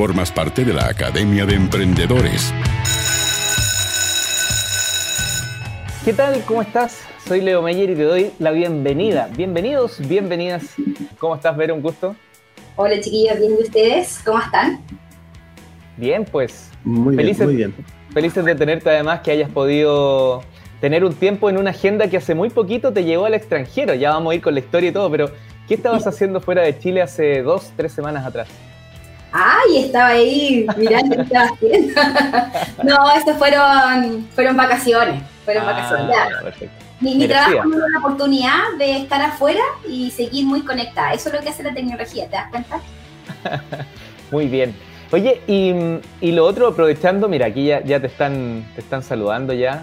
formas parte de la Academia de Emprendedores. ¿Qué tal? ¿Cómo estás? Soy Leo Meyer y te doy la bienvenida. Bienvenidos, bienvenidas. ¿Cómo estás, Vero? Un gusto. Hola, chiquillos. ¿Bien de ustedes? ¿Cómo están? Bien, pues. Muy felices, bien, muy bien. Felices de tenerte además que hayas podido tener un tiempo en una agenda que hace muy poquito te llevó al extranjero. Ya vamos a ir con la historia y todo, pero ¿qué estabas haciendo fuera de Chile hace dos, tres semanas atrás? Ay, estaba ahí mirando estaba haciendo. no, estas fueron, fueron vacaciones. Fueron Ah, vacaciones. ya. perfecto. Mi, mi trabajo me dio la oportunidad de estar afuera y seguir muy conectada. Eso es lo que hace la tecnología, ¿te das cuenta? Muy bien. Oye, y, y lo otro, aprovechando, mira, aquí ya, ya te, están, te están saludando ya.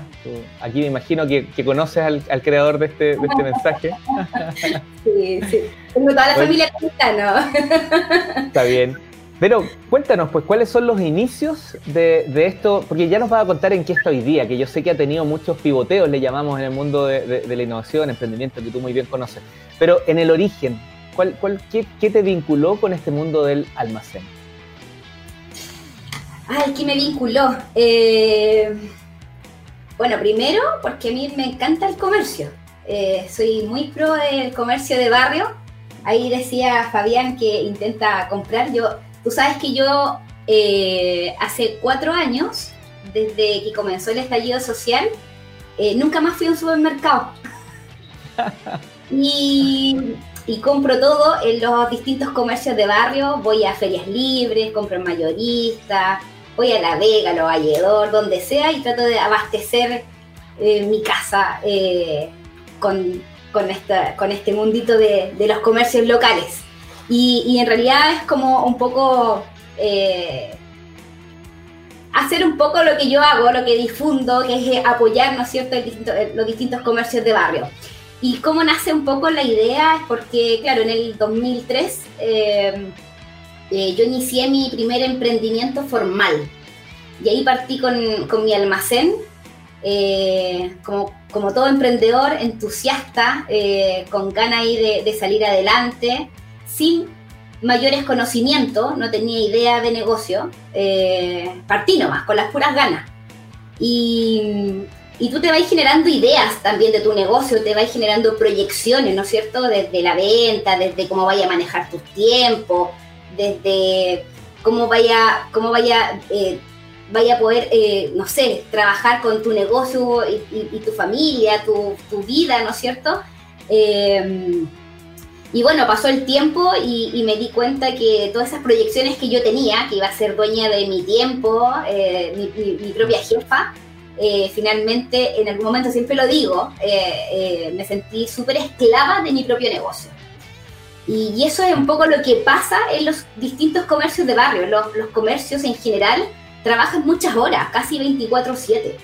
Aquí me imagino que, que conoces al, al creador de este, de este mensaje. Sí, sí. Tengo toda la Oye. familia conectada, ¿no? Está bien. Pero cuéntanos, pues, ¿cuáles son los inicios de, esto? Porque ya nos vas a contar en qué está hoy día, que yo sé que ha tenido muchos pivoteos, le llamamos en el mundo de, la innovación, emprendimiento, que tú muy bien conoces. Pero en el origen, ¿cuál, cuál, qué, qué te vinculó con este mundo del almacén? Ay, ¿qué me vinculó? Eh, bueno, primero porque a mí me encanta el comercio. Eh, soy muy pro del comercio de barrio. Ahí decía Fabián que intenta comprar. Yo, tú sabes que yo eh, hace cuatro años, desde que comenzó el estallido social, eh, nunca más fui a un supermercado. y, compro todo en los distintos comercios de barrio. Voy a ferias libres, compro en mayorista, voy a La Vega, Los Valledor, donde sea, y trato de abastecer eh, mi casa con, este mundito de los comercios locales. Y, y en realidad es como un poco eh, hacer un poco lo que yo hago, lo que difundo, que es eh, apoyar, ¿no es cierto?, el distinto- eh, los distintos comercios de barrio. Y cómo nace un poco la idea es porque, claro, en el 2003 eh, eh, yo inicié mi primer emprendimiento formal. Y ahí partí con, con mi almacén, eh, como, como todo emprendedor, entusiasta, eh, con ganas ahí de, de salir adelante, sin mayores conocimientos, no tenía idea de negocio, eh, partí nomás, con las puras ganas. Y, y tú te vas generando ideas también de tu negocio, te vas generando proyecciones, ¿no es cierto? Desde la venta, desde cómo vaya a manejar tus tiempos, desde cómo vaya, cómo vaya, eh, vaya a poder, eh, no sé, trabajar con tu negocio y, tu familia, tu, tu vida, ¿no es cierto? Eh, y bueno, pasó el tiempo y, me di cuenta que todas esas proyecciones que yo tenía, que iba a ser dueña de mi tiempo, eh, mi, propia jefa, eh, finalmente, en algún momento siempre lo digo, eh, me sentí súper esclava de mi propio negocio. Y, y eso es un poco lo que pasa en los distintos comercios de barrio. Los, los comercios en general trabajan muchas horas, casi 24/7.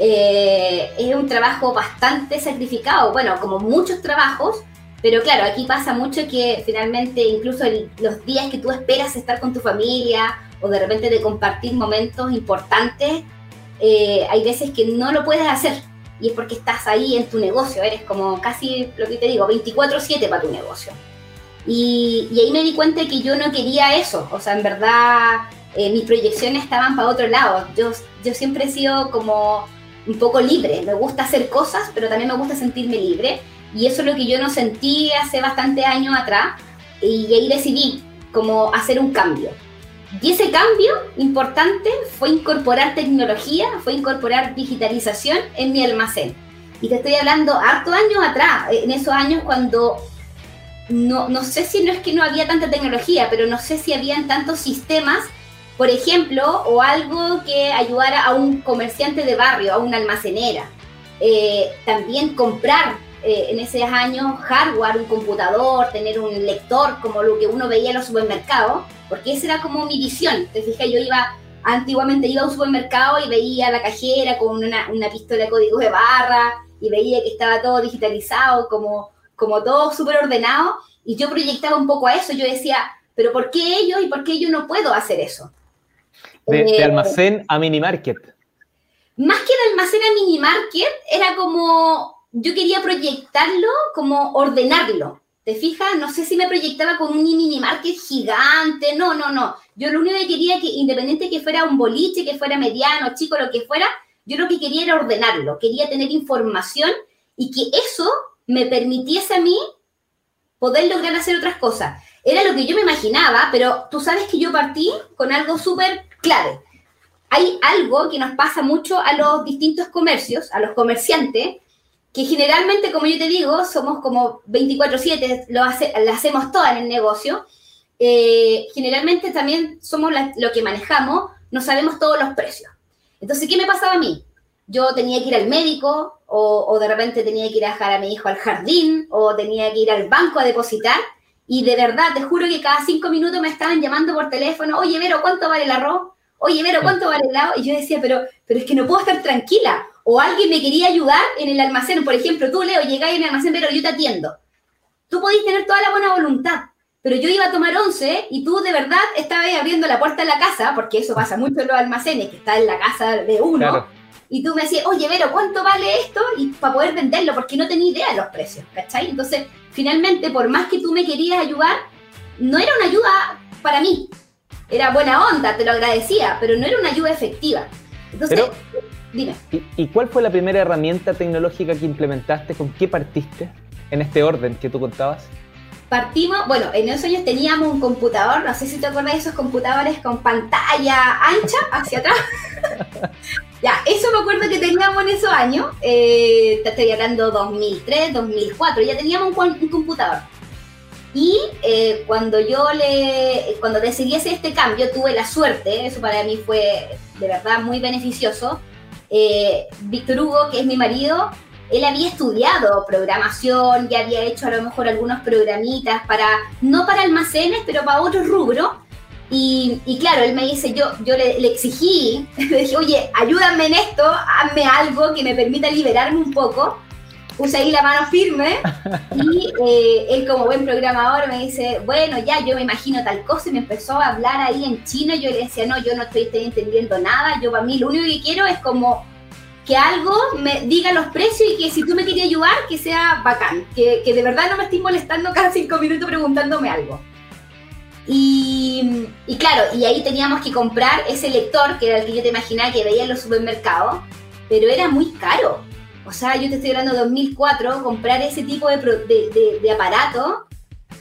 Eh, es un trabajo bastante sacrificado, bueno, como muchos trabajos, pero claro, aquí pasa mucho que finalmente incluso el- los días que tú esperas estar con tu familia o de repente de compartir momentos importantes, eh, hay veces que no lo puedes hacer. Y es porque estás ahí en tu negocio, eres como casi, lo que te digo, 24/7 para tu negocio. Y, y ahí me di cuenta que yo no quería eso, o sea, en verdad eh, mis proyecciones estaban para otro lado. Yo, yo siempre he sido como un poco libre, me gusta hacer cosas, pero también me gusta sentirme libre. Y eso es lo que yo no sentí hace bastante años atrás. Y ahí decidí como hacer un cambio. Y ese cambio importante fue incorporar tecnología, fue incorporar digitalización en mi almacén. Y te estoy hablando harto años atrás, en esos años cuando no, no sé si no es que no había tanta tecnología, pero no sé si habían tantos sistemas, por ejemplo, o algo que ayudara a un comerciante de barrio, a una almacenera. Eh, también comprar eh, en esos años hardware, un computador, tener un lector, como lo que uno veía en los supermercados, porque esa era como mi visión. Te fijas, yo iba, antiguamente iba a un supermercado y veía a la cajera con una, una pistola de código de barra y veía que estaba todo digitalizado, como, como todo súper ordenado, y yo proyectaba un poco a eso. Yo decía, pero ¿por qué ellos y por qué yo no puedo hacer eso? De, de Eh, almacén a mini market. más que de almacén a mini market, era como, yo quería proyectarlo, como ordenarlo. ¿Te fijas? No sé si me proyectaba con un mini market gigante. No, no, no. Yo lo único que quería que, independiente que fuera un boliche, que fuera mediano, chico, lo que fuera, yo lo que quería era ordenarlo. Quería tener información y que eso me permitiese a mí poder lograr hacer otras cosas. Era lo que yo me imaginaba, pero tú sabes que yo partí con algo súper clave. Hay algo que nos pasa mucho a los distintos comercios, a los comerciantes, que generalmente, como yo te digo, somos como 24/7, lo, hace, lo hacemos todo en el negocio. Eh, generalmente también somos lo que manejamos, no sabemos todos los precios. Entonces, ¿qué me pasaba a mí? Yo tenía que ir al médico o, o, de repente tenía que ir a dejar a mi hijo al jardín o tenía que ir al banco a depositar y de verdad, te juro que cada cinco minutos me estaban llamando por teléfono, oye, Vero, ¿cuánto vale el arroz? Oye, Vero, ¿cuánto vale el helado? Y yo decía, pero, pero es que no puedo estar tranquila o alguien me quería ayudar en el almacén. Por ejemplo, tú, Leo, llegáis en el almacén, pero yo te atiendo. Tú podéis tener toda la buena voluntad, pero yo iba a tomar once y tú de verdad estabas abriendo la puerta de la casa, porque eso pasa mucho en los almacenes, que está en la casa de uno, y tú me decías, oye, Vero, ¿cuánto vale esto? Y para poder venderlo, porque no tenía idea de los precios, ¿cachai? Entonces, finalmente, por más que tú me querías ayudar, no era una ayuda para mí. Era buena onda, te lo agradecía, pero no era una ayuda efectiva. Entonces, Dime. ¿Y, cuál fue la primera herramienta tecnológica que implementaste? ¿Con qué partiste en este orden que tú contabas? Partimos, bueno, en esos años teníamos un computador, no sé si te acuerdas de esos computadores con pantalla ancha hacia atrás. ya, eso me acuerdo que teníamos en esos años, eh, te estoy hablando 2003, 2004, ya teníamos un, computador. Y eh, cuando yo le, cuando decidí hacer este cambio, tuve la suerte, eso para mí fue de verdad muy beneficioso, eh, Víctor Hugo, que es mi marido, él había estudiado programación, ya había hecho a lo mejor algunos programitas para, no para almacenes, pero para otros rubros. Y, claro, él me dice, yo, yo le, le, exigí, le dije, oye, ayúdame en esto, hazme algo que me permita liberarme un poco puse ahí la mano firme y eh, él como buen programador me dice, bueno, ya yo me imagino tal cosa y me empezó a hablar ahí en chino. Yo le decía, no, yo no estoy, entendiendo nada. Yo para mí lo único que quiero es como que algo me diga los precios y que si tú me quieres ayudar, que sea bacán. Que, que de verdad no me estés molestando cada cinco minutos preguntándome algo. Y, y, claro, y ahí teníamos que comprar ese lector, que era el que yo te imaginaba que veía en los supermercados, pero era muy caro. O sea, yo te estoy hablando de 2004, comprar ese tipo de, de, aparato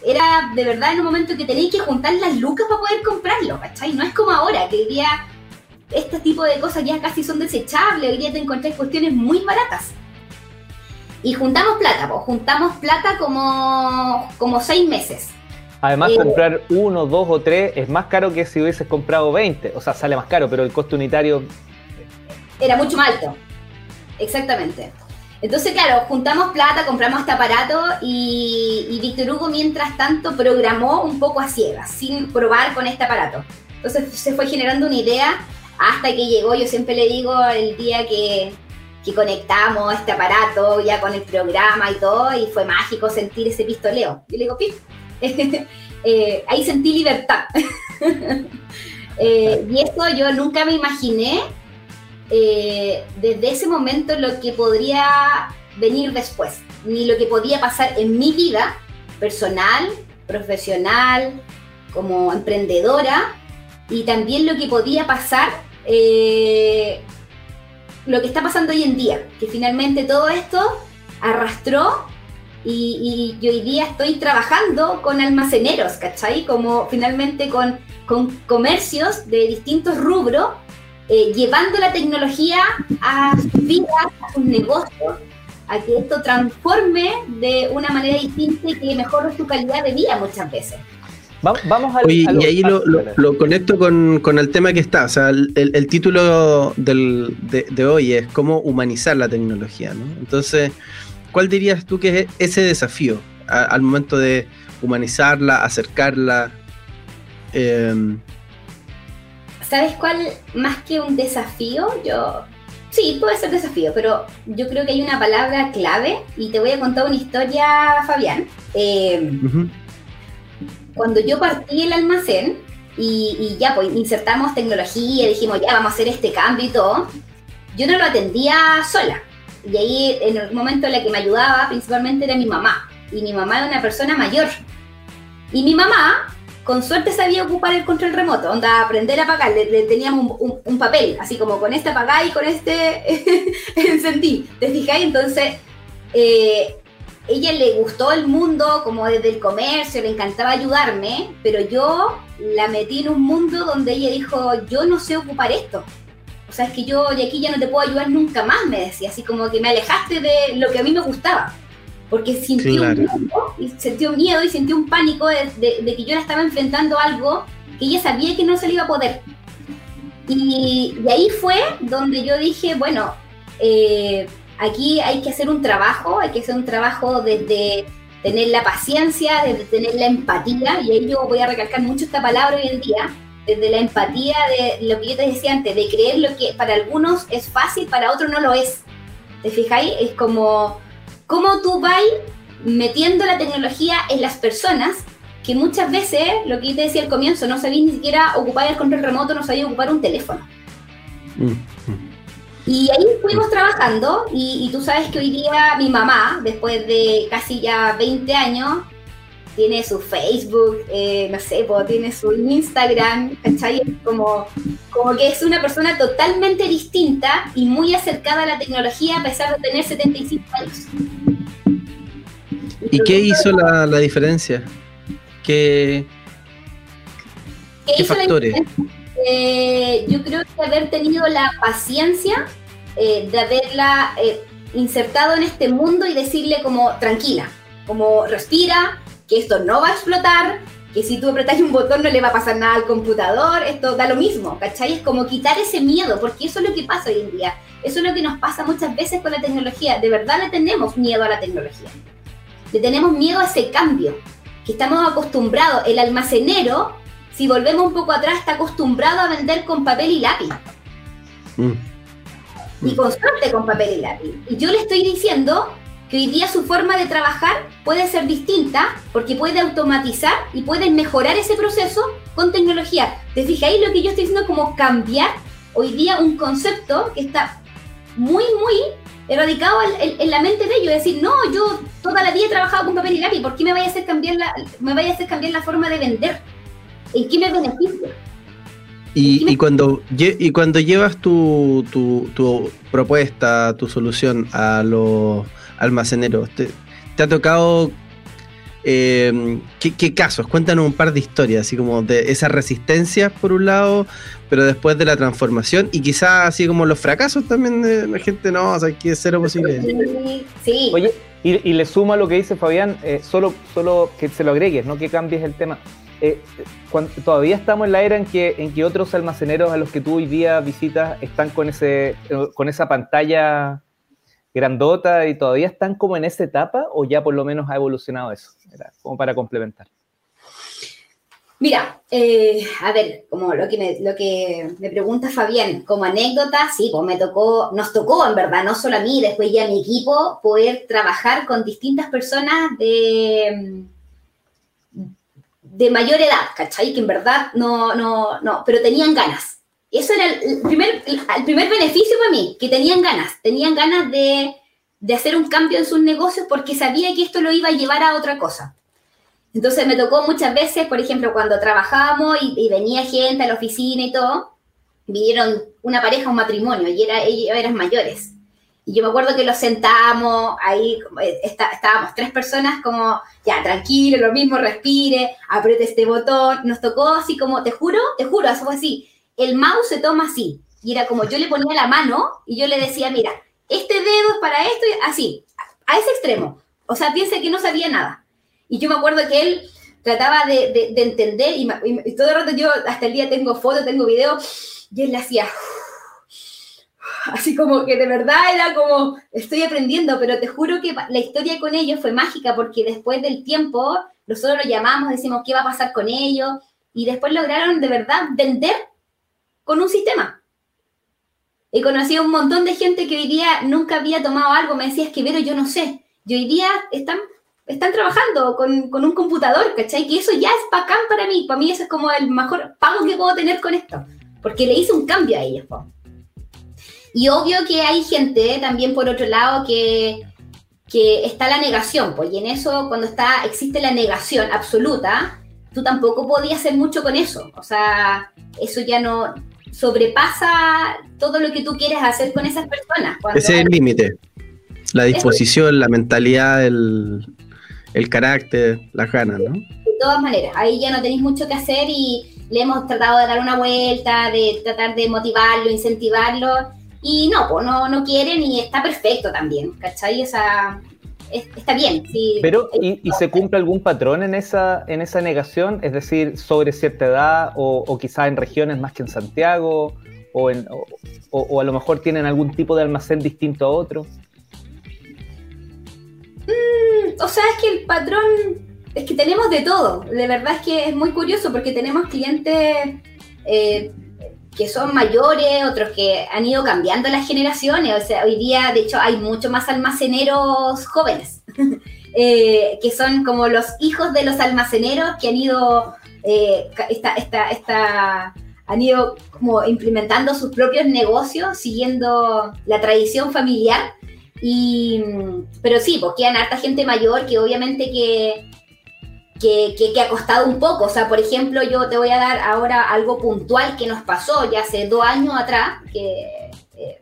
era de verdad en un momento que tenéis que juntar las lucas para poder comprarlo, ¿cachai? No es como ahora, que hoy día este tipo de cosas ya casi son desechables, hoy día te encontrás cuestiones muy baratas. Y juntamos plata, pues juntamos plata como, como seis meses. Además, eh, comprar uno, dos o tres es más caro que si hubieses comprado 20. O sea, sale más caro, pero el costo unitario... Era mucho más alto. Exactamente. Entonces, claro, juntamos plata, compramos este aparato y, y Víctor Hugo, mientras tanto, programó un poco a ciegas, sin probar con este aparato. Entonces, se fue generando una idea hasta que llegó, yo siempre le digo, el día que, que conectamos este aparato ya con el programa y todo, y fue mágico sentir ese pistoleo. Yo le digo, ¡pip! eh, ahí sentí libertad. eh, y eso yo nunca me imaginé eh, desde ese momento lo que podría venir después, ni lo que podía pasar en mi vida personal, profesional, como emprendedora, y también lo que podía pasar, eh, lo que está pasando hoy en día, que finalmente todo esto arrastró y, y, hoy día estoy trabajando con almaceneros, ¿cachai? Como finalmente con, con comercios de distintos rubros eh, llevando la tecnología a sus vidas, a sus negocios, a que esto transforme de una manera distinta y que mejore su calidad de vida muchas veces. Vamos al, y ahí lo, conecto con, con, el tema que está. O sea, el, título del, de, hoy es cómo humanizar la tecnología. ¿no? Entonces, ¿cuál dirías tú que es ese desafío al momento de humanizarla, acercarla? Eh, ¿Sabes cuál? Más que un desafío, yo... Sí, puede ser desafío, pero yo creo que hay una palabra clave y te voy a contar una historia, Fabián. Em, cuando yo partí el almacén y, ya pues insertamos tecnología, dijimos ya vamos a hacer este cambio y todo, yo no lo atendía sola. Y ahí en el momento en el que me ayudaba principalmente era mi mamá. y mi mamá era una persona mayor. Y mi mamá, con suerte, sabía ocupar el control remoto, onda, aprender a apagar. Le, teníamos un, papel, así como con este apagar y con este encendí. ¿Te fijáis? Entonces, eh, ella le gustó el mundo como desde el comercio, le encantaba ayudarme, pero yo la metí en un mundo donde ella dijo, yo no sé ocupar esto. O sea, es que yo de aquí ya no te puedo ayudar nunca más, me decía, así como que me alejaste de lo que a mí me gustaba. Porque sintió, un, miedo, y sintió miedo y sintió un pánico de, que yo la estaba enfrentando algo que ella sabía que no se le iba a poder. Y, y ahí fue donde yo dije, bueno, eh, aquí hay que hacer un trabajo, hay que hacer un trabajo desde tener la paciencia, desde tener la empatía, y ahí yo voy a recalcar mucho esta palabra hoy en día, desde la empatía de lo que yo te decía antes, de creer lo que para algunos es fácil, para otros no lo es. ¿Te fijáis? Es como, cómo tú vas metiendo la tecnología en las personas que muchas veces, lo que te decía al comienzo, no sabéis ni siquiera ocupar el control remoto, no sabéis ocupar un teléfono. Mm, mm. Y ahí fuimos trabajando y, tú sabes que hoy día mi mamá, después de casi ya 20 años, tiene su Facebook, eh, no sé, tiene su Instagram, ¿cachai? Como, como que es una persona totalmente distinta y muy acercada a la tecnología a pesar de tener 75 años. ¿Y qué hizo la, diferencia? ¿Qué, ¿Qué, factores? Eh, yo creo que haber tenido la paciencia eh, de haberla eh, insertado en este mundo y decirle como tranquila, como respira, que esto no va a explotar, que si tú apretas un botón no le va a pasar nada al computador, esto da lo mismo, ¿cachai? Es como quitar ese miedo, porque eso es lo que pasa hoy en día, eso es lo que nos pasa muchas veces con la tecnología, de verdad le tenemos miedo a la tecnología, le tenemos miedo a ese cambio, que estamos acostumbrados, el almacenero si volvemos un poco atrás, está acostumbrado a vender con papel y lápiz. Mm. Y con suerte con papel y lápiz. Y yo le estoy diciendo que hoy día su forma de trabajar puede ser distinta porque puede automatizar y puede mejorar ese proceso con tecnología. ¿Te fijáis lo que yo estoy diciendo? Como cambiar hoy día un concepto que está muy, muy erradicado en, la mente de ellos. Es decir, no, yo toda la vida he trabajado con papel y lápiz, ¿por qué me vaya a hacer cambiar la, me vaya a hacer cambiar la forma de vender? ¿En qué me beneficia? Y, cuando, y cuando llevas tu, tu, propuesta, tu solución a los almaceneros, ¿te, ha tocado eh, ¿qué, casos? Cuéntanos un par de historias, así como de esa resistencia por un lado, pero después de la transformación y quizás así como los fracasos también de la gente, no, o sea, que es cero posible. Sí. Oye, y, le sumo a lo que dice Fabián, eh, solo, solo que se lo agregues, no que cambies el tema. Eh, todavía estamos en la era en que, en que otros almaceneros a los que tú hoy día visitas están con, ese, con esa pantalla grandota y todavía están como en esa etapa o ya por lo menos ha evolucionado eso, como para complementar. Mira, eh, a ver, como lo que, me, lo que me pregunta Fabián, como anécdota, sí, pues me tocó, nos tocó en verdad, no solo a mí, después ya a mi equipo, poder trabajar con distintas personas de de mayor edad, ¿cachai? Que en verdad no, no, no, pero tenían ganas. Eso era el primer, el primer beneficio para mí, que tenían ganas, tenían ganas de, de hacer un cambio en sus negocios porque sabía que esto lo iba a llevar a otra cosa. Entonces me tocó muchas veces, por ejemplo, cuando trabajábamos y, venía gente a la oficina y todo, vinieron una pareja, un matrimonio, y era, ellos eran mayores. Y yo me acuerdo que los sentamos, ahí eh, estábamos tres personas como, ya, tranquilo, lo mismo, respire, apriete este botón. Nos tocó así como, te juro, te juro, eso fue así. El mouse se toma así. Y era como, yo le ponía la mano y yo le decía, mira, este dedo es para esto, y así, a ese extremo. O sea, piensa que no sabía nada. Y yo me acuerdo que él trataba de, entender y, y, todo el rato yo hasta el día tengo fotos, tengo videos, y él le hacía así como que de verdad era como, estoy aprendiendo, pero te juro que la historia con ellos fue mágica porque después del tiempo nosotros los llamamos, decimos qué va a pasar con ellos y después lograron de verdad vender con un sistema. He conocido un montón de gente que hoy día nunca había tomado algo, me decía, es que Vero, yo no sé, y hoy día están, están trabajando con, con un computador, ¿cachai? Que eso ya es bacán para mí, para mí eso es como el mejor pago que puedo tener con esto, porque le hice un cambio a ellos. Y obvio que hay gente también por otro lado que, que está la negación, pues, y en eso, cuando está, existe la negación absoluta, tú tampoco podías hacer mucho con eso. O sea, eso ya no sobrepasa todo lo que tú quieres hacer con esas personas. Ese es el límite. La disposición, la mentalidad, el, el carácter, las ganas, ¿no? De todas maneras, ahí ya no tenéis mucho que hacer y le hemos tratado de dar una vuelta, de tratar de motivarlo, incentivarlo, y no, pues no, no quieren y está perfecto también, ¿cachai? Esa, está bien. Sí, Pero, ¿y, se cumple algún patrón en esa, en esa negación? Es decir, sobre cierta edad o, o quizás en regiones más que en Santiago, o, en, o, a lo mejor tienen algún tipo de almacén distinto a otro. Mm, o sea, es que el patrón es que tenemos de todo. De verdad es que es muy curioso porque tenemos clientes eh, que son mayores, otros que han ido cambiando las generaciones. O sea, hoy día, de hecho, hay mucho más almaceneros jóvenes, eh, que son como los hijos de los almaceneros que han ido, eh, han ido como implementando sus propios negocios, siguiendo la tradición familiar. Y, pero sí, porque hay harta gente mayor que obviamente que que, que, ha costado un poco. O sea, por ejemplo, yo te voy a dar ahora algo puntual que nos pasó ya hace dos años atrás, que eh,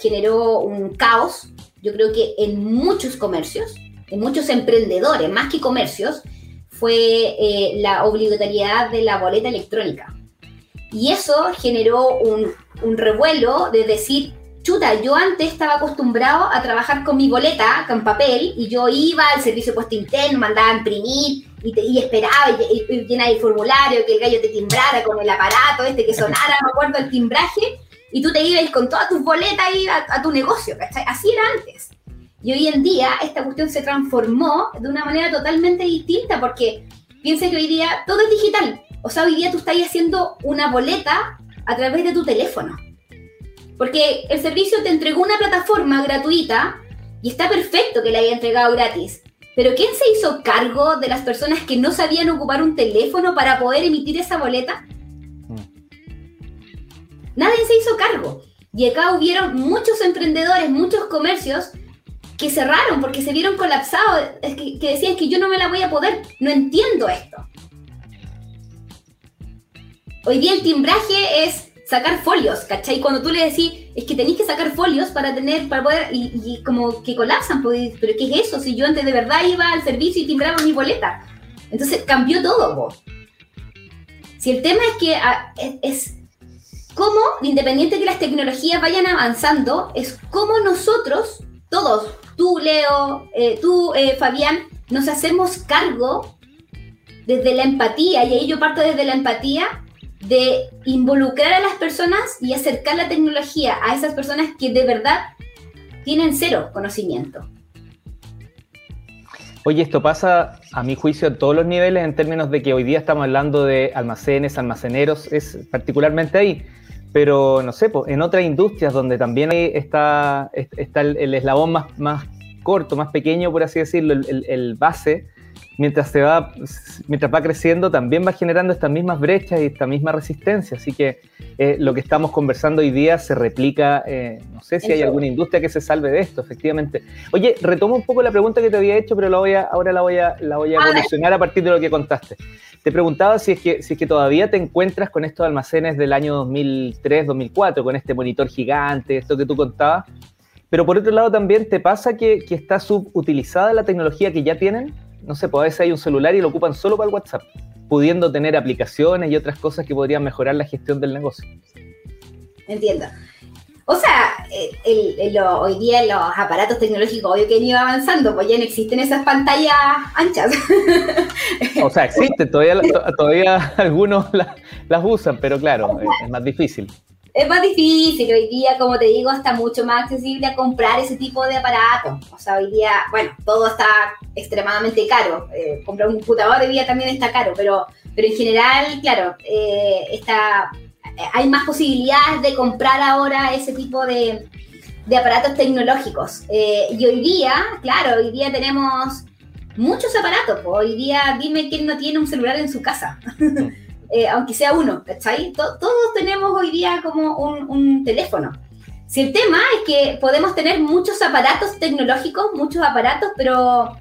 generó un caos, yo creo que en muchos comercios, en muchos emprendedores, más que comercios, fue eh, la obligatoriedad de la boleta electrónica. Y eso generó un, un revuelo de decir, chuta, yo antes estaba acostumbrado a trabajar con mi boleta, con papel, y yo iba al servicio de puesto interno, mandaba a imprimir y, esperaba y, y, el formulario, que el gallo te timbrara con el aparato este que sonara, me acuerdo, el timbraje, y tú te ibas con todas tus boletas a, a, tu negocio, ¿cachai? Así era antes. Y hoy en día esta cuestión se transformó de una manera totalmente distinta porque piensa que hoy día todo es digital. O sea, hoy día tú estás haciendo una boleta a través de tu teléfono. Porque el servicio te entregó una plataforma gratuita y está perfecto que la haya entregado gratis. Pero ¿quién se hizo cargo de las personas que no sabían ocupar un teléfono para poder emitir esa boleta? Mm. Nadie se hizo cargo. Y acá hubieron muchos emprendedores, muchos comercios que cerraron porque se vieron colapsados, que, que decían que yo no me la voy a poder, no entiendo esto. Hoy día el timbraje es sacar folios, ¿cachai? Cuando tú le decís, es que tenéis que sacar folios para tener, para poder, y, como que colapsan, pues, pero ¿qué es eso? Si yo antes de verdad iba al servicio y timbraba mi boleta. Entonces cambió todo, vos. Si el tema es que ah, es, cómo, independiente de que las tecnologías vayan avanzando, es cómo nosotros, todos, tú, Leo, eh, tú, eh, Fabián, nos hacemos cargo desde la empatía, y ahí yo parto desde la empatía, de involucrar a las personas y acercar la tecnología a esas personas que de verdad tienen cero conocimiento. Oye, esto pasa, a mi juicio, a todos los niveles en términos de que hoy día estamos hablando de almacenes, almaceneros, es particularmente ahí. Pero, no sé, en otras industrias donde también está, está el, eslabón más, más corto, más pequeño, por así decirlo, el, el base, mientras se va, mientras va creciendo, también va generando estas mismas brechas y esta misma resistencia. Así que eh, lo que estamos conversando hoy día se replica, eh, no sé si hay alguna industria que se salve de esto, efectivamente. Oye, retomo un poco la pregunta que te había hecho, pero la voy a, ahora la voy a, la voy a evolucionar a partir de lo que contaste. Te preguntaba si es que, si es que todavía te encuentras con estos almacenes del año 2003, 2004, con este monitor gigante, esto que tú contabas. Pero por otro lado también te pasa que, que está subutilizada la tecnología que ya tienen no sé, pues a veces hay un celular y lo ocupan solo para el WhatsApp, pudiendo tener aplicaciones y otras cosas que podrían mejorar la gestión del negocio. Entiendo. O sea, el, hoy día los aparatos tecnológicos, obvio que han ido avanzando, pues ya no existen esas pantallas anchas. O sea, existen, todavía, todavía algunos las usan, pero claro, es más difícil es más difícil. Hoy día, como te digo, está mucho más accesible a comprar ese tipo de aparatos. O sea, hoy día, bueno, todo está extremadamente caro. Eh, comprar un computador hoy día también está caro, pero, pero en general, claro, eh, está, hay más posibilidades de comprar ahora ese tipo de, de aparatos tecnológicos. Eh, y hoy día, claro, hoy día tenemos muchos aparatos. Hoy día, dime quién no tiene un celular en su casa. Eh, aunque sea uno, ¿cachai? todos tenemos hoy día como un, teléfono. Si el tema es que podemos tener muchos aparatos tecnológicos, muchos aparatos, pero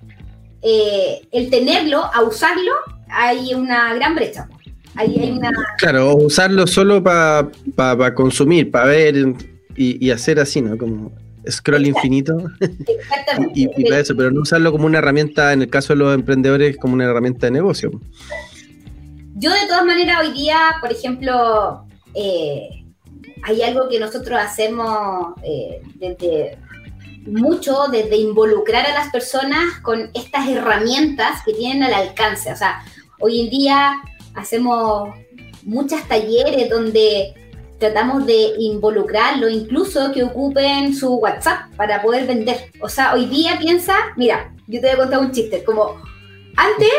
eh, el tenerlo, a usarlo, hay una gran brecha. Hay, una... Claro, usarlo solo para consumir, para ver y, hacer así, ¿no? Como scroll infinito. Exactamente. y, para eso, pero no usarlo como una herramienta, en el caso de los emprendedores, como una herramienta de negocio. Yo de todas maneras hoy día, por ejemplo, eh, hay algo que nosotros hacemos eh, desde mucho, desde involucrar a las personas con estas herramientas que tienen al alcance. O sea, hoy en día hacemos muchos talleres donde tratamos de involucrarlo, incluso que ocupen su WhatsApp para poder vender. O sea, hoy día piensa, mira, yo te voy a contar un chiste, como antes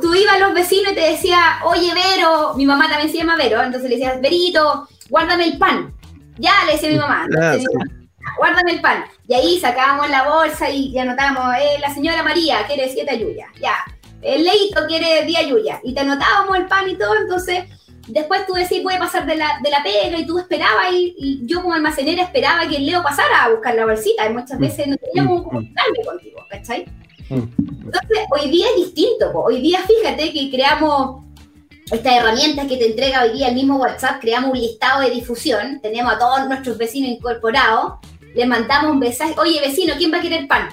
tú, ibas a los vecinos y te decía, oye Vero, mi mamá también se llama Vero, entonces le decías, Verito, guárdame el pan. Ya le decía mi mamá, guárdame el pan. Y ahí sacábamos la bolsa y anotábamos, eh, la señora María quiere siete Yuya, ya. El Leito quiere día Yuya. Y te anotábamos el pan y todo, entonces después tú decís, puede pasar de la, de la pega y tú esperabas y, yo como almacenera esperaba que el Leo pasara a buscar la bolsita y muchas mm. veces no teníamos un mm. cambio contigo, ¿cachai? Entonces, hoy día es distinto. Hoy día, fíjate que creamos estas herramientas que te entrega hoy día el mismo WhatsApp, creamos un listado de difusión, tenemos a todos nuestros vecinos incorporados, les mandamos un mensaje, oye vecino, ¿quién va a querer pan?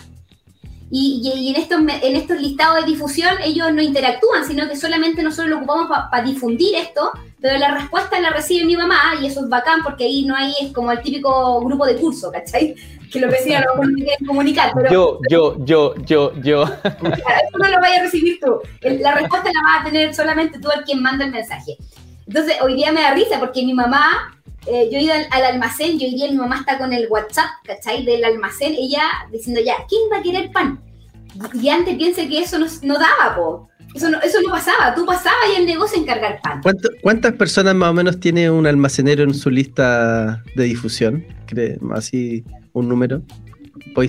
Y, en, estos, en estos listados de difusión ellos no interactúan, sino que solamente nosotros lo ocupamos para difundir esto, pero la respuesta la recibe mi mamá y eso es bacán porque ahí no hay, es como el típico grupo de curso, ¿cachai? Que los vecinos no quieren comunicar. yo, yo, yo, yo, yo. Eso no lo vayas a recibir tú. La respuesta la vas a tener solamente tú el quien manda el mensaje. Entonces, hoy día me da risa porque mi mamá eh, yo he ido al, almacén, yo hoy día mi mamá está con el WhatsApp, ¿cachai? Del almacén, ella diciendo ya, ¿quién va a querer pan? Y, antes piense que eso no, no daba, po. Eso no, eso no pasaba, tú pasabas y el negocio encargar pan. ¿Cuántas personas más o menos tiene un almacenero en su lista de difusión? Así, un número.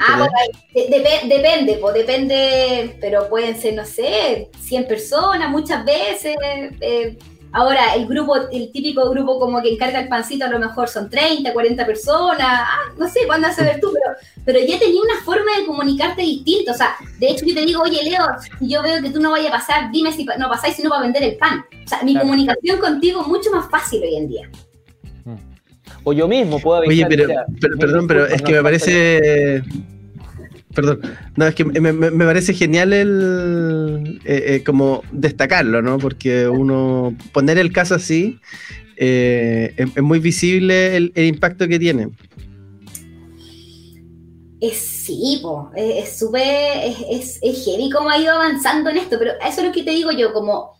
Ah, depende, po, depende, pero pueden ser, no sé, 100 personas muchas veces. Eh, Ahora, el grupo, el típico grupo como que encarga el pancito, a lo mejor son 30, 40 personas, ah, no sé, cuándo vas a ver tú, pero, pero ya tenía una forma de comunicarte distinta. O sea, de hecho yo te digo, oye Leo, si yo veo que tú no vayas a pasar, dime si no pasáis, sino para vender el pan. O sea, mi comunicación contigo es mucho más fácil hoy en día. O yo mismo puedo avisar. Oye, pero, perdón, pero es que me parece perdón. No, es que me, parece genial el eh, eh, como destacarlo, ¿no? Porque uno poner el caso así eh, es, muy visible el, impacto que tiene. Es, sí, es súper, es, es, heavy cómo ha ido avanzando en esto, pero eso es lo que te digo yo, como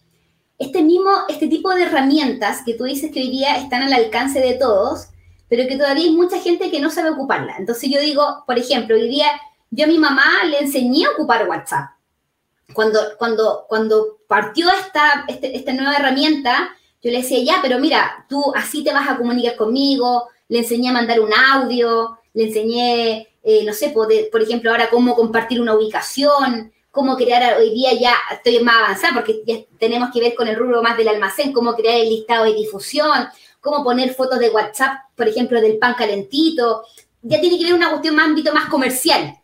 este mismo, este tipo de herramientas que tú dices que hoy día están al alcance de todos, pero que todavía hay mucha gente que no sabe ocuparla. Entonces yo digo, por ejemplo, hoy día yo a mi mamá le enseñé a ocupar WhatsApp. Cuando, cuando, cuando partió esta, este, esta nueva herramienta, yo le decía, ya, pero mira, tú así te vas a comunicar conmigo, le enseñé a mandar un audio, le enseñé, eh, no sé, por, por, ejemplo, ahora cómo compartir una ubicación, cómo crear, hoy día ya estoy más avanzada porque ya tenemos que ver con el rubro más del almacén, cómo crear el listado de difusión, cómo poner fotos de WhatsApp, por ejemplo, del pan calentito, ya tiene que ver una cuestión más ámbito más comercial.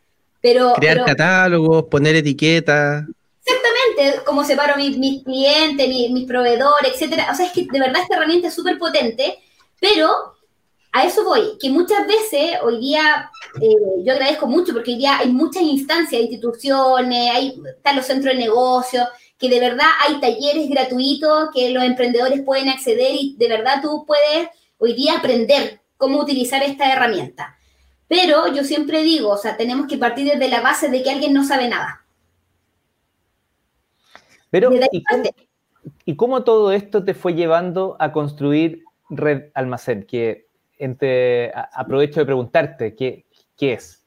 Crear catálogos, poner etiquetas. Exactamente, como separo mis, mis clientes, mis, proveedores, etcétera. O sea, es que de verdad esta herramienta es súper potente, pero a eso voy, que muchas veces hoy día, eh, yo agradezco mucho porque hoy día hay muchas instancias, instituciones, hay, están los centros de negocio, que de verdad hay talleres gratuitos que los emprendedores pueden acceder y de verdad tú puedes hoy día aprender cómo utilizar esta herramienta. Pero yo siempre digo, o sea, tenemos que partir desde la base de que alguien no sabe nada. Pero, ¿y cómo, todo esto te fue llevando a construir Red Almacén? Que entre, aprovecho de preguntarte, ¿qué, qué es?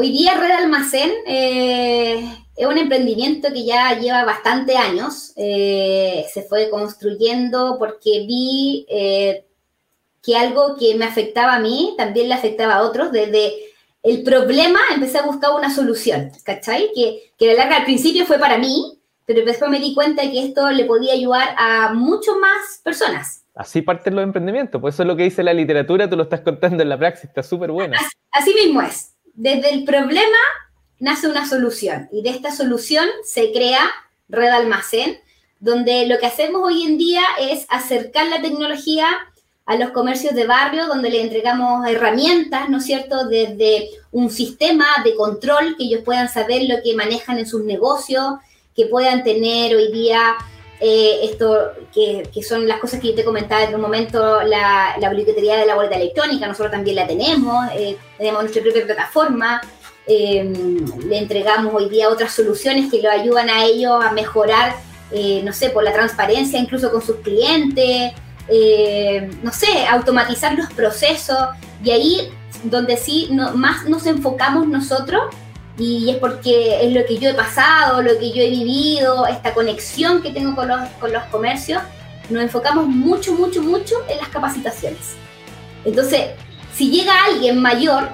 Hoy día Red Almacén eh, es un emprendimiento que ya lleva bastante años. Eh, se fue construyendo porque vi eh, que algo que me afectaba a mí también le afectaba a otros. Desde el problema empecé a buscar una solución, ¿cachai? Que, que la larga al principio fue para mí, pero después me di cuenta que esto le podía ayudar a mucho más personas. Así parten los emprendimientos, pues eso es lo que dice la literatura, tú lo estás contando en la praxis, está súper bueno. Así, mismo es. Desde el problema nace una solución y de esta solución se crea Red Almacén, donde lo que hacemos hoy en día es acercar la tecnología a los comercios de barrio, donde le entregamos herramientas, ¿no es cierto?, desde un sistema de control que ellos puedan saber lo que manejan en sus negocios, que puedan tener hoy día eh, esto, que, son las cosas que yo te comentaba en un momento, la, la de la boleta electrónica, nosotros también la tenemos, eh, tenemos nuestra propia plataforma, eh, le entregamos hoy día otras soluciones que lo ayudan a ellos a mejorar, no sé, por la transparencia incluso con sus clientes, no sé, automatizar los procesos y ahí donde sí más nos enfocamos nosotros y es porque es lo que yo he pasado, lo que yo he vivido, esta conexión que tengo con los, con los comercios, nos enfocamos mucho, mucho, mucho en las capacitaciones. Entonces, si llega alguien mayor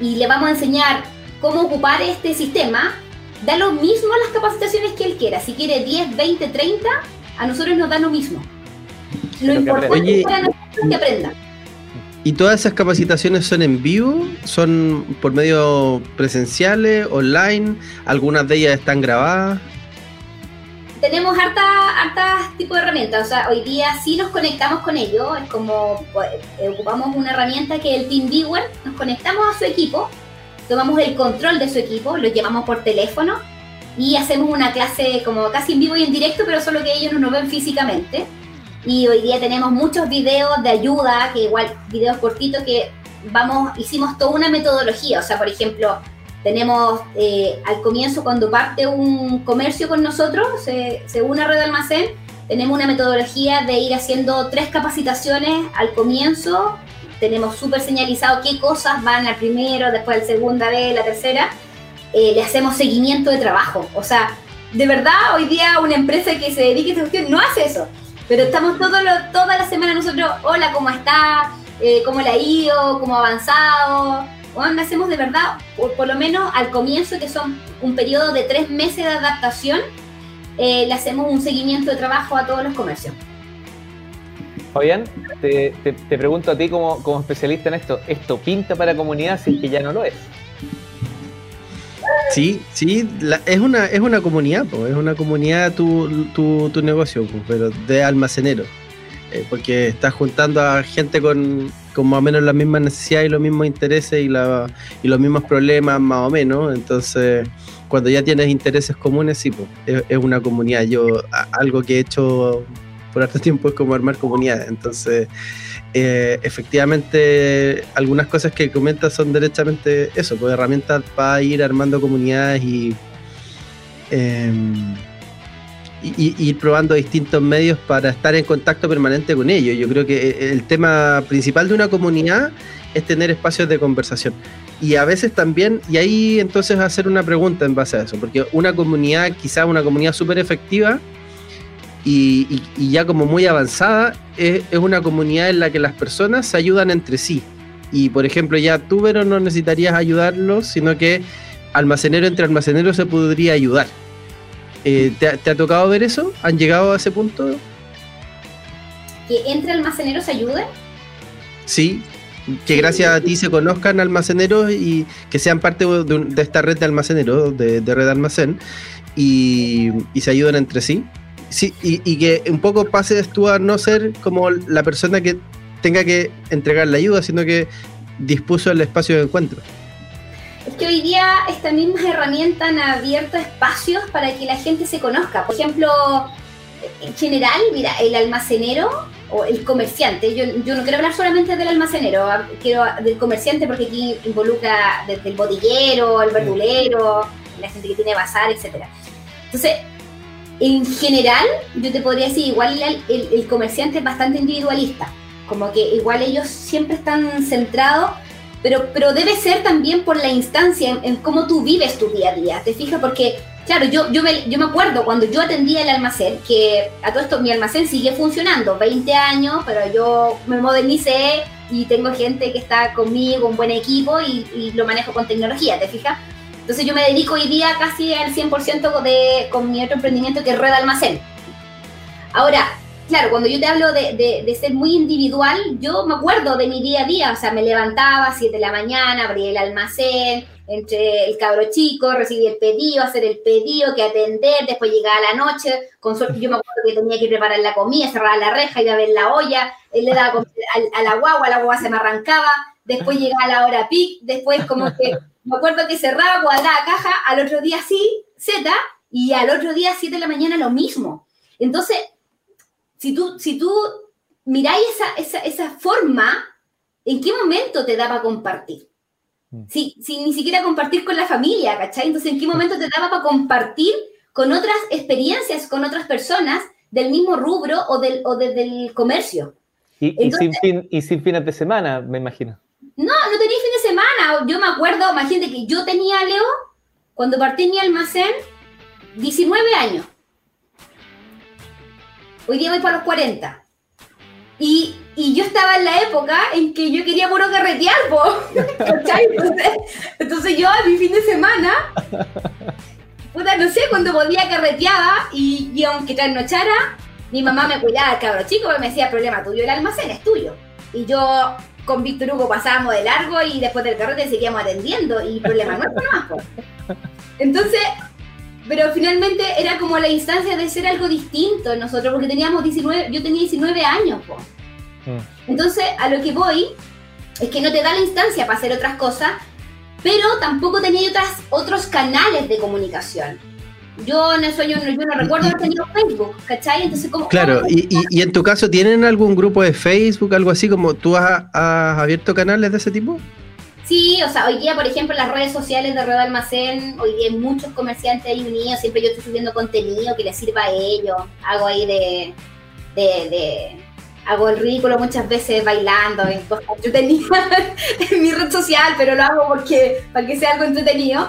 y le vamos a enseñar cómo ocupar este sistema, da lo mismo las capacitaciones que él quiera. Si quiere 10, 20, 30, a nosotros nos da lo mismo. Lo, importante es para nosotros que aprendan. ¿Y todas esas capacitaciones son en vivo? ¿Son por medio presenciales, online? ¿Algunas de ellas están grabadas? Tenemos hartas harta tipo de herramientas. O sea, hoy día sí nos conectamos con ellos. Es como pues, ocupamos una herramienta que es el TeamViewer. Nos conectamos a su equipo, tomamos el control de su equipo, lo llevamos por teléfono y hacemos una clase como casi en vivo y en directo, pero solo que ellos no nos ven físicamente y hoy día tenemos muchos videos de ayuda, que igual videos cortitos que vamos, hicimos toda una metodología, o sea, por ejemplo, tenemos eh, al comienzo cuando parte un comercio con nosotros, se, se une Red Almacén, tenemos una metodología de ir haciendo tres capacitaciones al comienzo, tenemos súper señalizado qué cosas van al primero, después al segunda vez, la tercera, eh, le hacemos seguimiento de trabajo, o sea, de verdad hoy día una empresa que se dedique a esta cuestión no hace eso. Pero estamos todo toda la semana nosotros, hola, ¿cómo está? Eh, ¿Cómo le ha ido? ¿Cómo ha avanzado? Bueno, hacemos de verdad, por, lo menos al comienzo, que son un periodo de tres meses de adaptación, eh, le hacemos un seguimiento de trabajo a todos los comercios. Fabián, te, pregunto a ti como, como, especialista en esto, ¿esto pinta para comunidad si es que ya no lo es? Sí, sí, es, una, es una comunidad, es una comunidad tu, tu, tu negocio, pero de almacenero. Eh, porque estás juntando a gente con, más o menos las mismas necesidades y los mismos intereses y, la, y los mismos problemas, más o menos. Entonces, cuando ya tienes intereses comunes, sí, pues, es, una comunidad. Yo, algo que he hecho por harto tiempo es como armar comunidades. Entonces, eh, efectivamente algunas cosas que comentas son derechamente eso, pues herramientas para ir armando comunidades y, em, y, ir probando distintos medios para estar en contacto permanente con ellos. Yo creo que eh, el tema principal de una comunidad es tener espacios de conversación. Y a veces también, y ahí entonces hacer una pregunta en base a eso, porque una comunidad, quizás una comunidad súper efectiva, y, ya como muy avanzada, es, una comunidad en la que las personas se ayudan entre sí. Y por ejemplo, ya tú, pero no necesitarías ayudarlos, sino que almacenero entre almaceneros se podría ayudar. Eh, ¿te, ha tocado ver eso? ¿Han llegado a ese punto? ¿Que entre almaceneros se ayuden? Sí, que gracias a ti se conozcan almaceneros y que sean parte de, esta red de almaceneros, de, red almacén, y, y se ayuden entre sí. Sí, y, que un poco pases tú a no ser como la persona que tenga que entregar la ayuda, sino que dispuso el espacio de encuentro. Es que hoy día estas mismas herramientas han abierto espacios para que la gente se conozca. Por ejemplo, en general, mira, el almacenero o el comerciante, yo, yo no quiero hablar solamente del almacenero, quiero del comerciante porque aquí involucra desde el bodillero, el verdulero, la gente que tiene bazar, etc. Entonces, en general, yo te podría decir, igual el, comerciante es bastante individualista, como que igual ellos siempre están centrados, pero, pero debe ser también por la instancia en, cómo tú vives tu día a día, ¿te fijas? Porque, claro, yo, yo, me, yo me acuerdo cuando yo atendía el almacén, que a todo esto mi almacén sigue funcionando, 20 años, pero yo me modernicé y tengo gente que está conmigo, un buen equipo y, y lo manejo con tecnología, ¿te fijas? Entonces yo me dedico hoy día casi al 100% de, con mi otro emprendimiento que es Red Almacén. Ahora, claro, cuando yo te hablo de, ser muy individual, yo me acuerdo de mi día a día, o sea, me levantaba a 7 de la mañana, abría el almacén, entre el cabro chico, recibí el pedido, hacer el pedido, que atender, después llegaba la noche, con suerte yo me acuerdo que tenía que preparar la comida, cerrar la reja, iba a ver la olla, él le daba a, la guagua, la guagua se me arrancaba, después llegaba la hora pic, después como que me acuerdo que cerraba, guardaba caja, al otro día sí, Z, y al otro día 7 de la mañana lo mismo. Entonces, si tú, si tú miráis esa, esa, forma, ¿en qué momento te daba compartir? Mm. Si, si ni siquiera compartir con la familia, ¿cachai? Entonces, ¿en qué momento te daba para compartir con otras experiencias, con otras personas del mismo rubro o del, o del comercio? Y, sin fin, y sin fines de semana, me imagino. No, no tenía fin de semana. Yo me acuerdo, imagínate que yo tenía, Leo, cuando partí mi almacén, 19 años. Hoy día voy para los 40. Y, yo estaba en la época en que yo quería puro carretear, entonces, entonces, yo a mi fin de semana, puta, no sé, cuando podía carreteaba y, y aunque trasnochara, mi mamá me cuidaba, cabrón chico, me decía, problema tuyo, el almacén es tuyo. Y yo con Víctor Hugo pasábamos de largo y después del carrete seguíamos atendiendo y problema nuestro no Entonces, pero finalmente era como la instancia de ser algo distinto nosotros, porque teníamos 19, yo tenía 19 años. Mm. Entonces, a lo que voy es que no te da la instancia para hacer otras cosas, pero tampoco tenía otras, otros canales de comunicación. Yo en eso yo, no recuerdo haber tenido Facebook, ¿cachai? Entonces, como, claro, y, y, en tu caso, ¿tienen algún grupo de Facebook, algo así como tú has, has abierto canales de ese tipo? Sí, o sea, hoy día, por ejemplo, las redes sociales de Rueda Almacén, hoy día hay muchos comerciantes ahí unidos, siempre yo estoy subiendo contenido que les sirva a ellos, hago ahí de, de, hago el ridículo muchas veces bailando en cosas entretenidas en mi red social, pero lo hago porque, para que sea algo entretenido.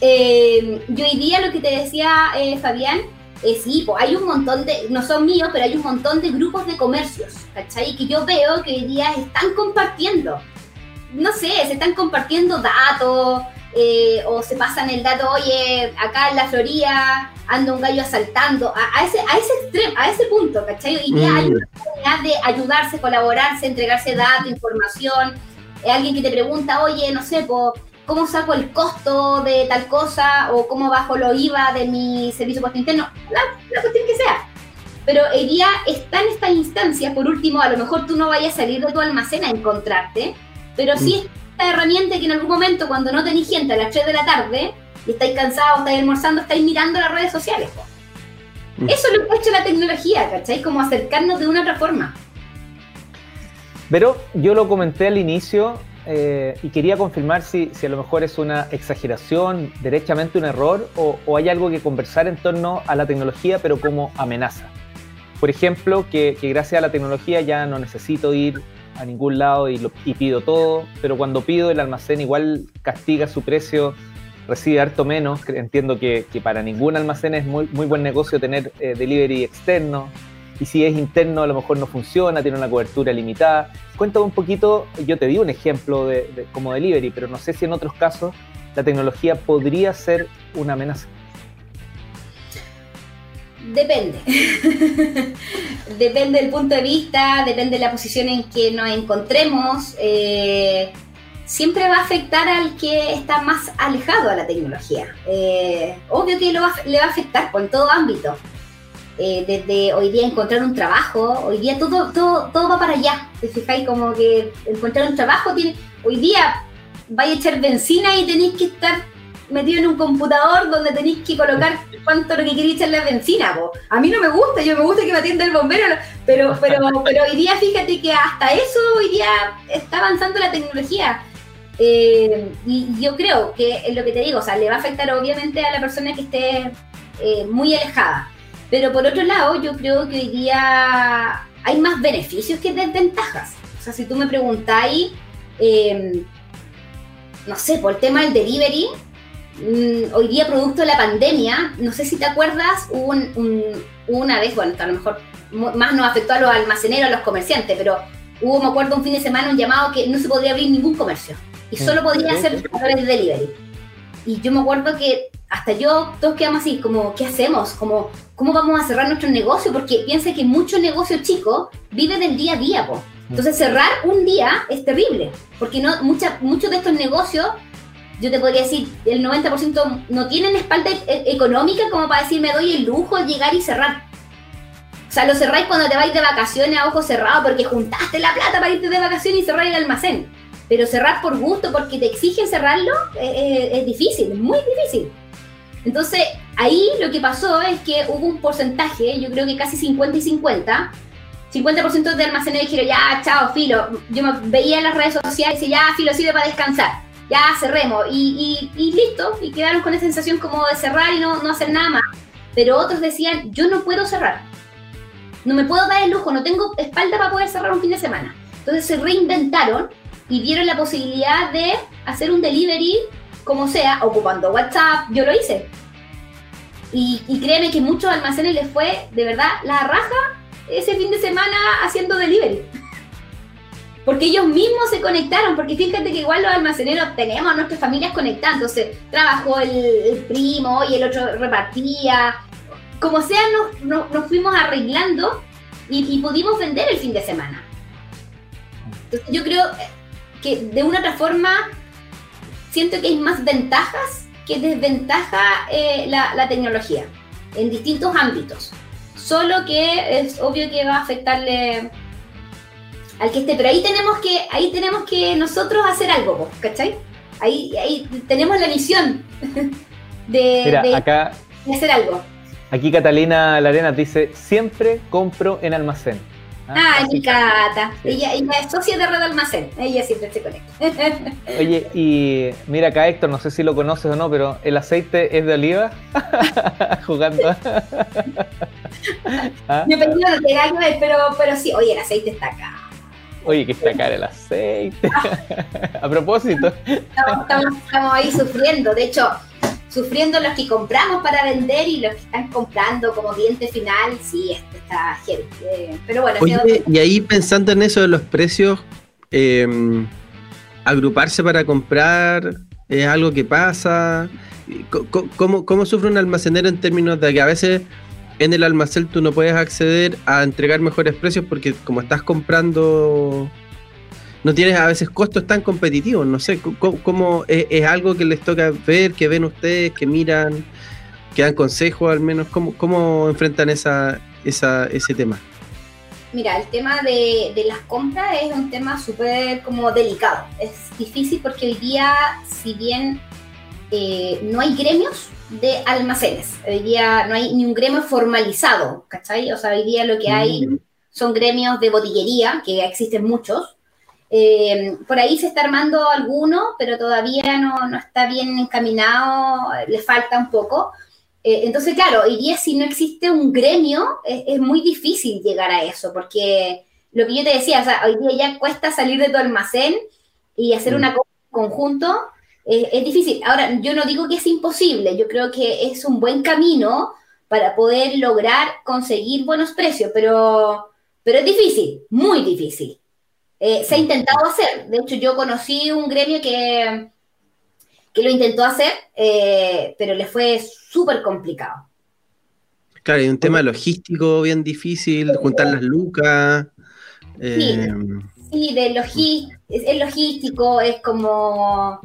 Eh, yo hoy día lo que te decía eh, Fabián, es sí, pues hay un montón de, no son míos, pero hay un montón de grupos de comercios, ¿cachai? Que yo veo que hoy día están compartiendo no sé, se están compartiendo datos eh, o se pasan el dato, oye, acá en la Florida anda un gallo asaltando, a, ese, a ese extremo, a ese punto, ¿cachai? Y hay mm. una oportunidad de ayudarse, colaborarse, entregarse datos, información. Eh, alguien que te pregunta, oye, no sé, ¿cómo saco el costo de tal cosa? O cómo bajo lo IVA de mi servicio costo interno, la, la cuestión que sea. Pero día está en esta instancia, por último, a lo mejor tú no vayas a salir de tu almacén a encontrarte, pero sí mm. esta herramienta que en algún momento, cuando no tenéis gente a las 3 de la tarde y estáis cansados, estáis almorzando, estáis mirando las redes sociales. Mm. Eso es lo que ha hecho la tecnología, ¿cachai? Como acercarnos de una otra forma. Pero yo lo comenté al inicio eh, y quería confirmar si, si, a lo mejor es una exageración, derechamente un error, o, hay algo que conversar en torno a la tecnología, pero como amenaza. Por ejemplo, que, gracias a la tecnología ya no necesito ir a ningún lado y, pido todo, pero cuando pido el almacén igual castiga su precio, recibe harto menos. Entiendo que, para ningún almacén es muy, muy buen negocio tener eh, delivery externo. Y si es interno, a lo mejor no funciona, tiene una cobertura limitada. Cuéntame un poquito, yo te di un ejemplo de, como delivery, pero no sé si en otros casos la tecnología podría ser una amenaza. Depende. depende del punto de vista, depende de la posición en que nos encontremos. Eh, siempre va a afectar al que está más alejado a la tecnología. Eh, obvio que le va a afectar en todo ámbito. Eh, desde hoy día encontrar un trabajo, hoy día todo, todo, todo va para allá. ¿Te fijáis? Como que encontrar un trabajo tiene. Hoy día vais a echar benzina y tenéis que estar metido en un computador donde tenéis que colocar cuánto lo que queréis echar la benzina. A mí no me gusta, yo me gusta que me atienda el bombero, pero, pero, pero hoy día fíjate que hasta eso hoy día está avanzando la tecnología. Eh, y yo creo que es lo que te digo, o sea, le va a afectar obviamente a la persona que esté eh, muy alejada. Pero por otro lado, yo creo que hoy día hay más beneficios que desventajas. O sea, si tú me preguntáis, eh, no sé, por el tema del delivery, Mm, hoy día, producto de la pandemia, no sé si te acuerdas, hubo una vez, bueno, a lo mejor más nos afectó a los almaceneros, a los comerciantes, pero hubo, me acuerdo, un fin de semana un llamado que no se podía abrir ningún comercio y solo podía hacer a través de delivery. Y yo me acuerdo que hasta yo, todos quedamos así, como, ¿qué hacemos? Como, ¿Cómo vamos a cerrar nuestro negocio? Porque piensa que mucho negocio chico vive del día a día, po. Entonces cerrar un día es terrible, porque no, mucha, muchos de estos negocios, yo te podría decir, el 90% no tienen espalda e-, económica como para decir, me doy el lujo de llegar y cerrar. O sea, lo cerráis cuando te vais de vacaciones a ojos cerrados porque juntaste la plata para irte de vacaciones y cerrar el almacén. Pero cerrar por gusto porque te exigen cerrarlo eh, eh, es, difícil, es muy difícil. Entonces, ahí lo que pasó es que hubo un porcentaje, yo creo que casi 50 y 50, 50% de almacenes dijeron, ya, chao, filo. Yo me veía en las redes sociales y decía, ya, filo, sirve para descansar. Ya, cerremos. Y, y, listo. Y quedaron con la sensación como de cerrar y no, no hacer nada más. Pero otros decían, yo no puedo cerrar no me puedo dar el lujo, no tengo espalda para poder cerrar un fin de semana. Entonces se reinventaron y vieron la posibilidad de hacer un delivery como sea, ocupando WhatsApp. Yo lo hice. Y, créeme que muchos almacenes les fue de verdad la raja ese fin de semana haciendo delivery. Porque ellos mismos se conectaron, porque fíjate que igual los almaceneros tenemos a nuestras familias conectadas, entonces trabajó el, el primo y el otro repartía, como sea, nos, fuimos arreglando y, pudimos vender el fin de semana. Entonces, yo creo que de una otra forma siento que hay más ventajas que desventaja eh, la, tecnología en distintos ámbitos. Solo que es obvio que va a afectarle al que esté, pero ahí tenemos que, ahí tenemos que nosotros hacer algo, ¿cachai? Ahí, ahí tenemos la misión de, acá, de hacer algo. Aquí Catalina Larena dice, siempre compro en almacén. Ah, mi Cata. Ella, es socia de Red Almacén. Ella siempre se conecta. Oye, y mira acá Héctor, no sé si lo conoces o no, pero ¿el aceite es de oliva? Jugando. ¿Ah? Mi apellido no te pero, pero sí. Oye, el aceite está acá. Oye, que está caro el aceite. A propósito. estamos ahí sufriendo. De hecho, sufriendo los que compramos para vender y los que están comprando como cliente final, sí, esto está heavy. Eh, pero bueno, y ahí pensando en eso de los precios, em, agruparse para comprar es algo que pasa. ¿Cómo, ¿Cómo sufre un almacenero en términos de que a veces en el almacén tú no puedes acceder a entregar mejores precios porque como estás comprando no tienes a veces costos tan competitivos. No sé, ¿cómo, es, algo que les toca ver, que ven ustedes, que miran, que dan consejos al menos? ¿Cómo, cómo enfrentan esa, esa, ese tema? Mira, el tema de, las compras es un tema súper como delicado. Es difícil porque hoy día, si bien eh, no hay gremios de almacenes, hoy día no hay ni un gremio formalizado, ¿cachai? O sea, hoy día lo que hay mm. son gremios de botillería, que existen muchos, eh, por ahí se está armando alguno, pero todavía no, está bien encaminado, le falta un poco. Eh, entonces, claro, hoy día si no existe un gremio, es, muy difícil llegar a eso, porque lo que yo te decía, hoy día ya cuesta salir de tu almacén y hacer una cosa en conjunto, es difícil. Ahora, yo no digo que es imposible, yo creo que es un buen camino para poder lograr conseguir buenos precios, pero, pero es difícil, muy difícil. Eh, se ha intentado hacer. De hecho, yo conocí un gremio que, que lo intentó hacer, eh, pero le fue súper complicado. Claro, hay un tema logístico bien difícil, juntar las lucas. Eh, sí, de es, logístico, es como...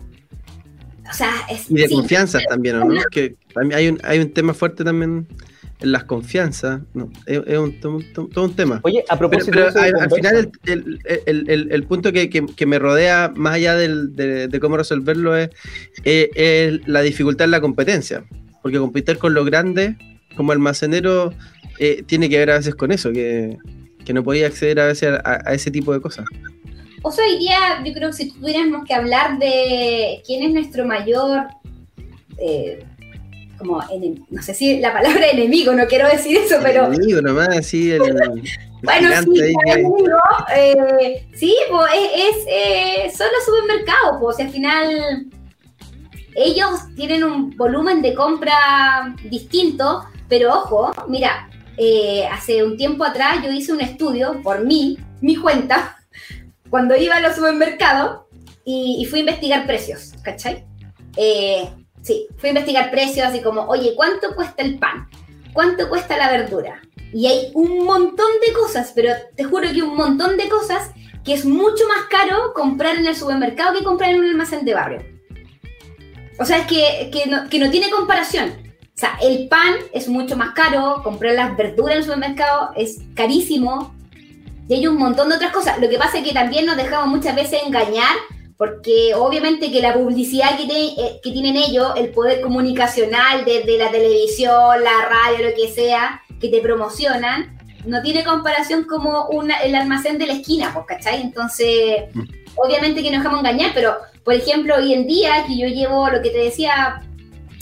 O sea, es, y de confianza también, ¿no? Que hay un, hay un tema fuerte también las confianzas, no, es, todo un tema. Oye, a propósito pero, al, final el, punto que, me rodea, más allá de, cómo resolverlo, es, la dificultad en la competencia. Porque competir con los grandes, como almacenero, eh, tiene que ver a veces con eso, que, no podía acceder a veces a, ese tipo de cosas. O sea, hoy día yo creo que si tuviéramos que hablar de quién es nuestro mayor... Eh, como, no sé si la palabra enemigo, no quiero decir eso, pero... Enemigo nomás, sí, el, bueno, sí, enemigo, eh, sí, pues es, eh, son los supermercados, pues al final ellos tienen un volumen de compra distinto, pero ojo, mira, eh, hace un tiempo atrás yo hice un estudio por mí, mi cuenta, cuando iba a los supermercados y, fui a investigar precios, ¿cachai? Sí, fui a investigar precios, así como, oye, ¿cuánto cuesta el pan? ¿Cuánto cuesta la verdura? Y hay un montón de cosas, pero te juro que un montón de cosas que es mucho más caro comprar en el supermercado que comprar en un almacén de barrio. O sea, es que, que, no, que no tiene comparación. O sea, el pan es mucho más caro, comprar las verduras en el supermercado es carísimo, y hay un montón de otras cosas. Lo que pasa es que también nos dejamos muchas veces engañar, porque obviamente que la publicidad que, eh, que tienen ellos, el poder comunicacional desde la televisión, la radio, lo que sea, que te promocionan, no tiene comparación como una, el almacén de la esquina, pues, ¿cachai? Entonces, mm. obviamente que nos dejamos engañar, pero, por ejemplo, hoy en día, que yo llevo lo que te decía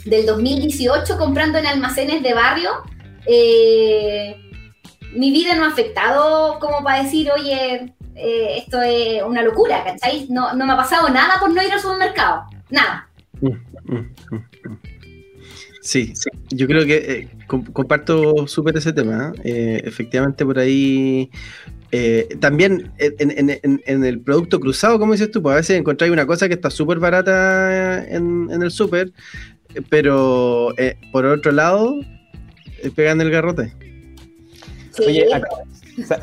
del 2018 comprando en almacenes de barrio, eh, mi vida no ha afectado como para decir, oye, eh, esto es una locura, ¿cachai? No, no me ha pasado nada por no ir al supermercado, nada. Mm, mm, Sí, yo creo que eh, comparto súper ese tema. ¿eh? efectivamente, por ahí. Eh, también en, el producto cruzado, como dices tú, pues a veces encontráis una cosa que está súper barata en, el súper, pero por otro lado, pegan el garrote. Oye,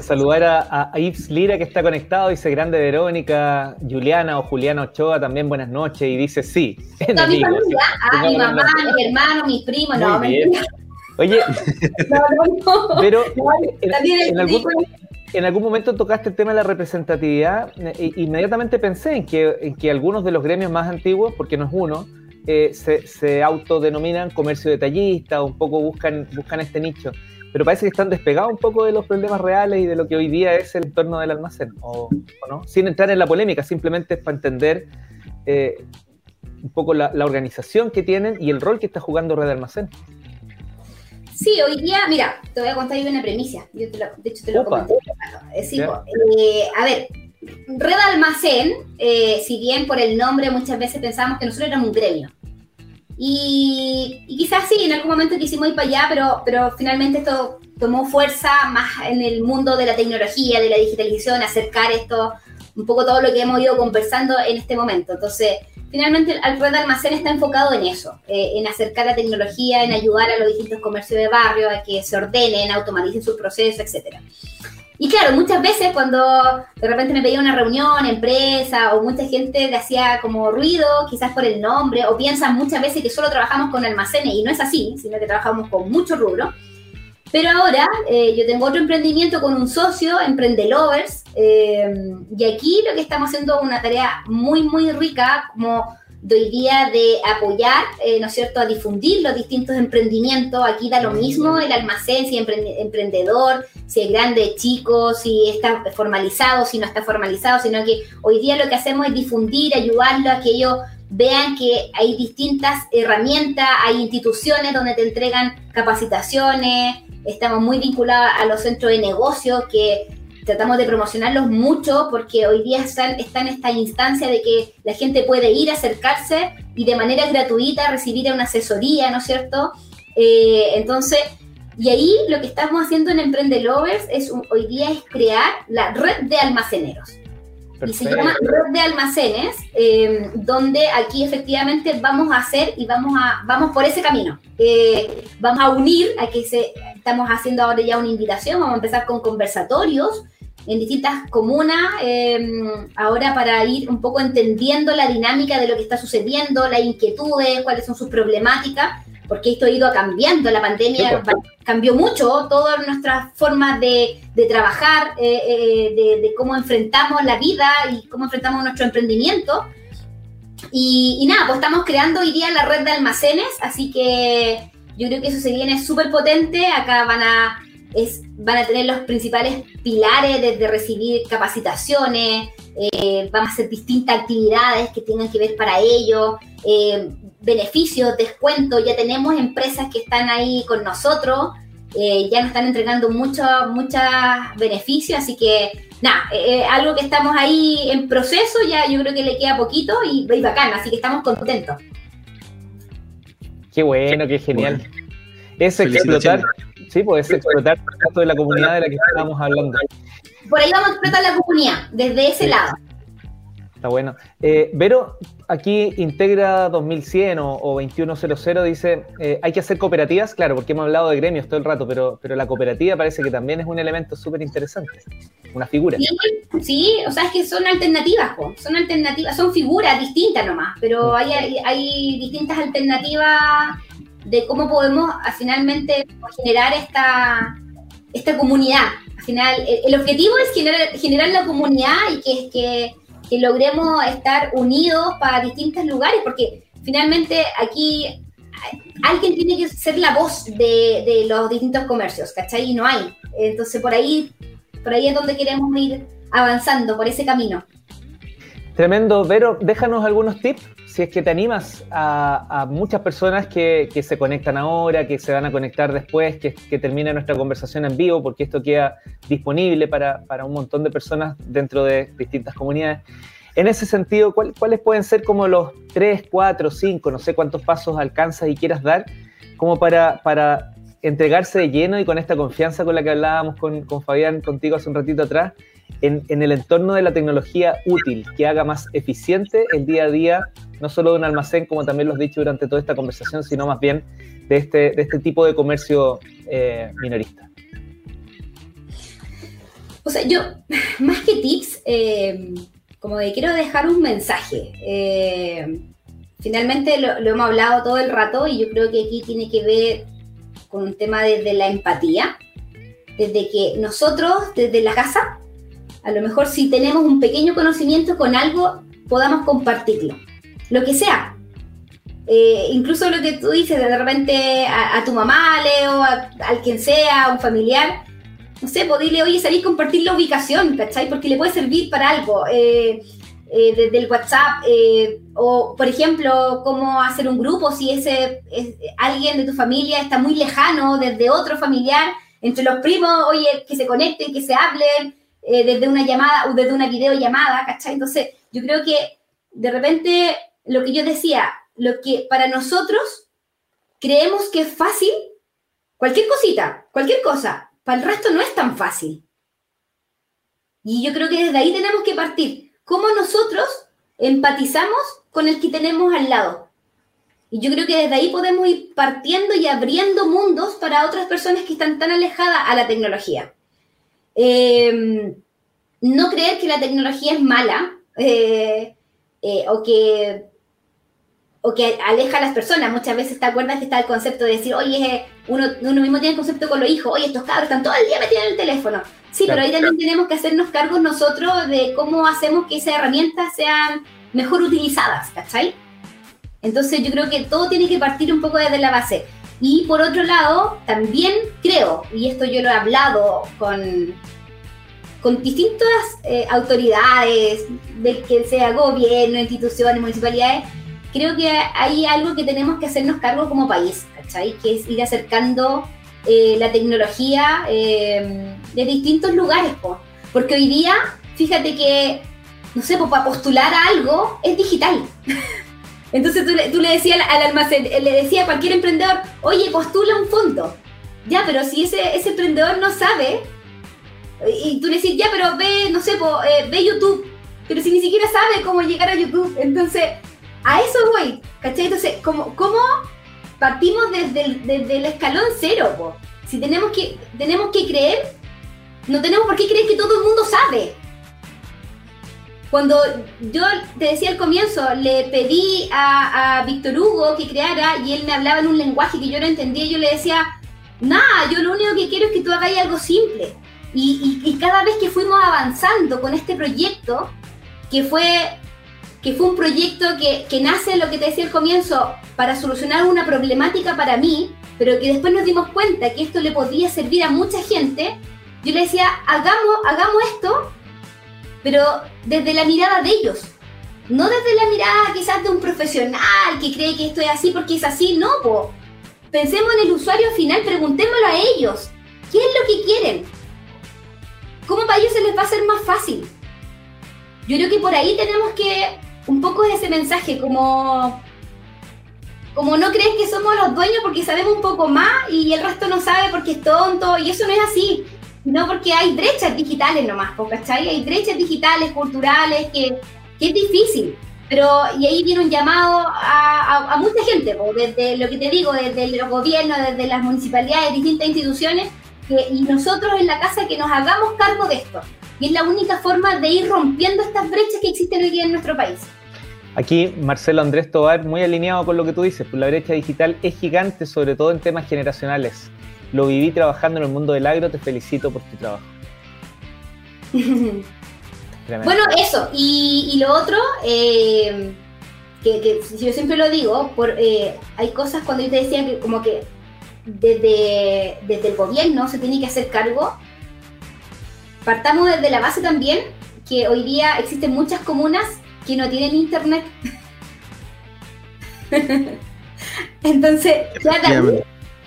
saludar a, Yves Lira que está conectado, dice grande Verónica, Juliana o Juliana Ochoa también buenas noches y dice sí. mi familia, ah, mi mamá, mi hermano, mis primos, no, Oye, pero en, algún, momento tocaste el tema de la representatividad e inmediatamente pensé en que, en que algunos de los gremios más antiguos, porque no es uno, eh, se, se autodenominan comercio detallista o un poco buscan, buscan este nicho pero parece que están despegados un poco de los problemas reales y de lo que hoy día es el entorno del almacén, ¿o, no? Sin entrar en la polémica, simplemente es para entender eh, un poco la, organización que tienen y el rol que está jugando Red Almacén. Sí, hoy día, mira, te voy a contar una premisa. Yo te lo, de hecho, te lo comenté. Eh, a ver, Red Almacén, eh, si bien por el nombre muchas veces pensamos que nosotros éramos un gremio, y, quizás sí, en algún momento quisimos ir para allá, pero, pero finalmente esto tomó fuerza más en el mundo de la tecnología, de la digitalización, acercar esto, un poco todo lo que hemos ido conversando en este momento. Entonces, finalmente el Red Almacén está enfocado en eso, eh, en acercar la tecnología, en ayudar a los distintos comercios de barrio a que se ordenen, automaticen sus procesos, etcétera. Y claro, muchas veces cuando de repente me pedía una reunión, empresa, o mucha gente le hacía como ruido, quizás por el nombre, o piensan muchas veces que solo trabajamos con almacenes, y no es así, sino que trabajamos con mucho rubro. Pero ahora eh, yo tengo otro emprendimiento con un socio, Emprendelovers, eh, y aquí lo que estamos haciendo es una tarea muy, muy rica, como de hoy día de apoyar, eh, ¿no es cierto?, a difundir los distintos emprendimientos. Aquí da lo mismo el almacén, si es emprendedor, si es grande, chico, si está formalizado, si no está formalizado, sino que hoy día lo que hacemos es difundir, ayudarlo a que ellos vean que hay distintas herramientas, hay instituciones donde te entregan capacitaciones, estamos muy vinculados a los centros de negocio que tratamos de promocionarlos mucho porque hoy día están, está en esta instancia de que la gente puede ir, acercarse y de manera gratuita recibir una asesoría, ¿no es cierto? Eh, entonces, y ahí lo que estamos haciendo en Emprende Lovers es hoy día es crear la red de almaceneros. Y se llama red de almacenes, em, donde aquí efectivamente vamos a hacer y vamos a vamos por ese camino. Eh, vamos a unir a que se estamos haciendo ahora ya una invitación, vamos a empezar con conversatorios en distintas comunas, em, ahora para ir un poco entendiendo la dinámica de lo que está sucediendo, las inquietudes, cuáles son sus problemáticas, porque esto ha ido cambiando, la pandemia cambió mucho todas nuestras formas de, trabajar, eh, eh, de, cómo enfrentamos la vida y cómo enfrentamos nuestro emprendimiento. Y, y, nada, pues estamos creando hoy día la red de almacenes, así que yo creo que eso se viene súper potente, acá van a es, van a tener los principales pilares desde recibir capacitaciones, eh, van a hacer distintas actividades que tengan que ver para ello, eh, beneficios, descuentos, ya tenemos empresas que están ahí con nosotros, eh, ya nos están entregando muchos muchos beneficios, así que nada, algo que estamos ahí en proceso, ya yo creo que le queda poquito y, y bacán, así que estamos contentos. Qué bueno, qué genial. Es explotar, Sí, pues explotar el de la comunidad de la que estábamos hablando. Por ahí vamos a explotar la comunidad, desde ese lado. Está bueno. Eh, Vero, aquí Integra 2100 o, 2100 dice, eh, hay que hacer cooperativas, claro, porque hemos hablado de gremios todo el rato, pero, pero la cooperativa parece que también es un elemento súper interesante, una figura. Sí, o sea, es que son alternativas, son alternativas, son figuras distintas nomás, pero mm. hay, hay, distintas alternativas de cómo podemos finalmente generar esta, esta comunidad. Al final, el, objetivo es generar, generar la comunidad y que, que que logremos estar unidos para distintos lugares, porque finalmente aquí alguien tiene que ser la voz de, los distintos comercios, ¿cachai? Y no hay. Entonces por ahí, por ahí es donde queremos ir avanzando, por ese camino. Tremendo. Vero, déjanos algunos tips, si es que te animas a, muchas personas que, se conectan ahora, que se van a conectar después, que, que termine nuestra conversación en vivo, porque esto queda disponible para, para un montón de personas dentro de distintas comunidades. En ese sentido, ¿cuáles pueden ser como los tres, cuatro, cinco, no sé cuántos pasos alcanzas y quieras dar, como para, para entregarse de lleno y con esta confianza con la que hablábamos con, con Fabián, contigo hace un ratito atrás, en, en, el entorno de la tecnología útil, que haga más eficiente el día a día, no solo de un almacén, como también lo has dicho durante toda esta conversación, sino más bien de este, de este tipo de comercio eh, minorista. O sea, yo, más que tips, eh, como de quiero dejar un mensaje. Eh, finalmente lo, hemos hablado todo el rato y yo creo que aquí tiene que ver con un tema desde la empatía, desde que nosotros, desde la casa, a lo mejor si tenemos un pequeño conocimiento con algo, podamos compartirlo, lo que sea. Eh, incluso lo que tú dices, de repente a, tu mamá, Leo, a, al quien sea, a un familiar, no sé, pues dile, oye, sabéis compartir la ubicación, ¿cachai? Porque le puede servir para algo. Eh, eh, desde el WhatsApp, eh, o por ejemplo, cómo hacer un grupo si ese alguien de tu familia está muy lejano desde otro familiar, entre los primos, oye, que se conecten, que se hablen, desde una llamada o desde una videollamada, ¿cachai? Entonces, yo creo que de repente lo que yo decía, lo que para nosotros creemos que es fácil, cualquier cosita, cualquier cosa, para el resto no es tan fácil. Y yo creo que desde ahí tenemos que partir. ¿Cómo nosotros empatizamos con el que tenemos al lado? Y yo creo que desde ahí podemos ir partiendo y abriendo mundos para otras personas que están tan alejadas a la tecnología. Eh, no creer que la tecnología es mala eh, eh, o que o que aleja a las personas. Muchas veces te acuerdas que está el concepto de decir, oye, uno, uno mismo tiene el concepto con los hijos, oye, estos cabros están todo el día metidos en el teléfono. Sí, pero ahí también tenemos que hacernos cargos nosotros de cómo hacemos que esas herramientas sean mejor utilizadas, ¿cachai? Entonces yo creo que todo tiene que partir un poco desde la base. Y por otro lado, también creo, y esto yo lo he hablado con, distintas eh, autoridades, del que sea gobierno, instituciones, municipalidades, creo que hay algo que tenemos que hacernos cargo como país, ¿cachai? Que es ir acercando eh, la tecnología eh, de distintos lugares, porque hoy día, fíjate que, no sé, para postular a algo es digital. Entonces tú, le decías al, almacén, eh, le decía a cualquier emprendedor, oye, postula un fondo. Ya, pero si ese, ese emprendedor no sabe, y tú le decís, ya, pero ve, no sé, ve YouTube, pero si ni siquiera sabe cómo llegar a YouTube, entonces a eso voy, ¿cachai? Entonces, ¿cómo, cómo partimos desde el, desde el escalón cero? Si tenemos que, tenemos que creer, no tenemos por qué creer que todo el mundo sabe. Cuando yo te decía al comienzo, le pedí a, a Víctor Hugo que creara y él me hablaba en un lenguaje que yo no entendía, yo le decía, nada, yo lo único que quiero es que tú hagas algo simple. Y, y, y cada vez que fuimos avanzando con este proyecto, que fue que fue un proyecto que, que nace, lo que te decía al comienzo, para solucionar una problemática para mí, pero que después nos dimos cuenta que esto le podía servir a mucha gente, yo le decía, hagamos, hagamos esto, pero desde la mirada de ellos. No desde la mirada quizás de un profesional que cree que esto es así porque es así, no, po. Pensemos en el usuario final, preguntémoslo a ellos. ¿Qué es lo que quieren? ¿Cómo para ellos se les va a hacer más fácil? Yo creo que por ahí tenemos que un poco ese mensaje, como, como no crees que somos los dueños porque sabemos un poco más y el resto no sabe porque es tonto, y eso no es así, no porque hay brechas digitales nomás, ¿cachai? Hay brechas digitales, culturales, que, es difícil. Pero, y ahí viene un llamado a, mucha gente, desde lo que te digo, desde los gobiernos, desde las municipalidades, distintas instituciones, y nosotros en la casa que nos hagamos cargo de esto. Y es la única forma de ir rompiendo estas brechas que existen hoy día en nuestro país. Aquí Marcelo Andrés Tobar, muy alineado con lo que tú dices, pues la brecha digital es gigante, sobre todo en temas generacionales. Lo viví trabajando en el mundo del agro, te felicito por tu trabajo. bueno, eso, y, lo otro, eh, que, yo siempre lo digo, por, eh, hay cosas cuando yo te decía que como que desde, desde el gobierno se tiene que hacer cargo, partamos desde la base también, que hoy día existen muchas comunas que no tienen internet. Entonces, ya,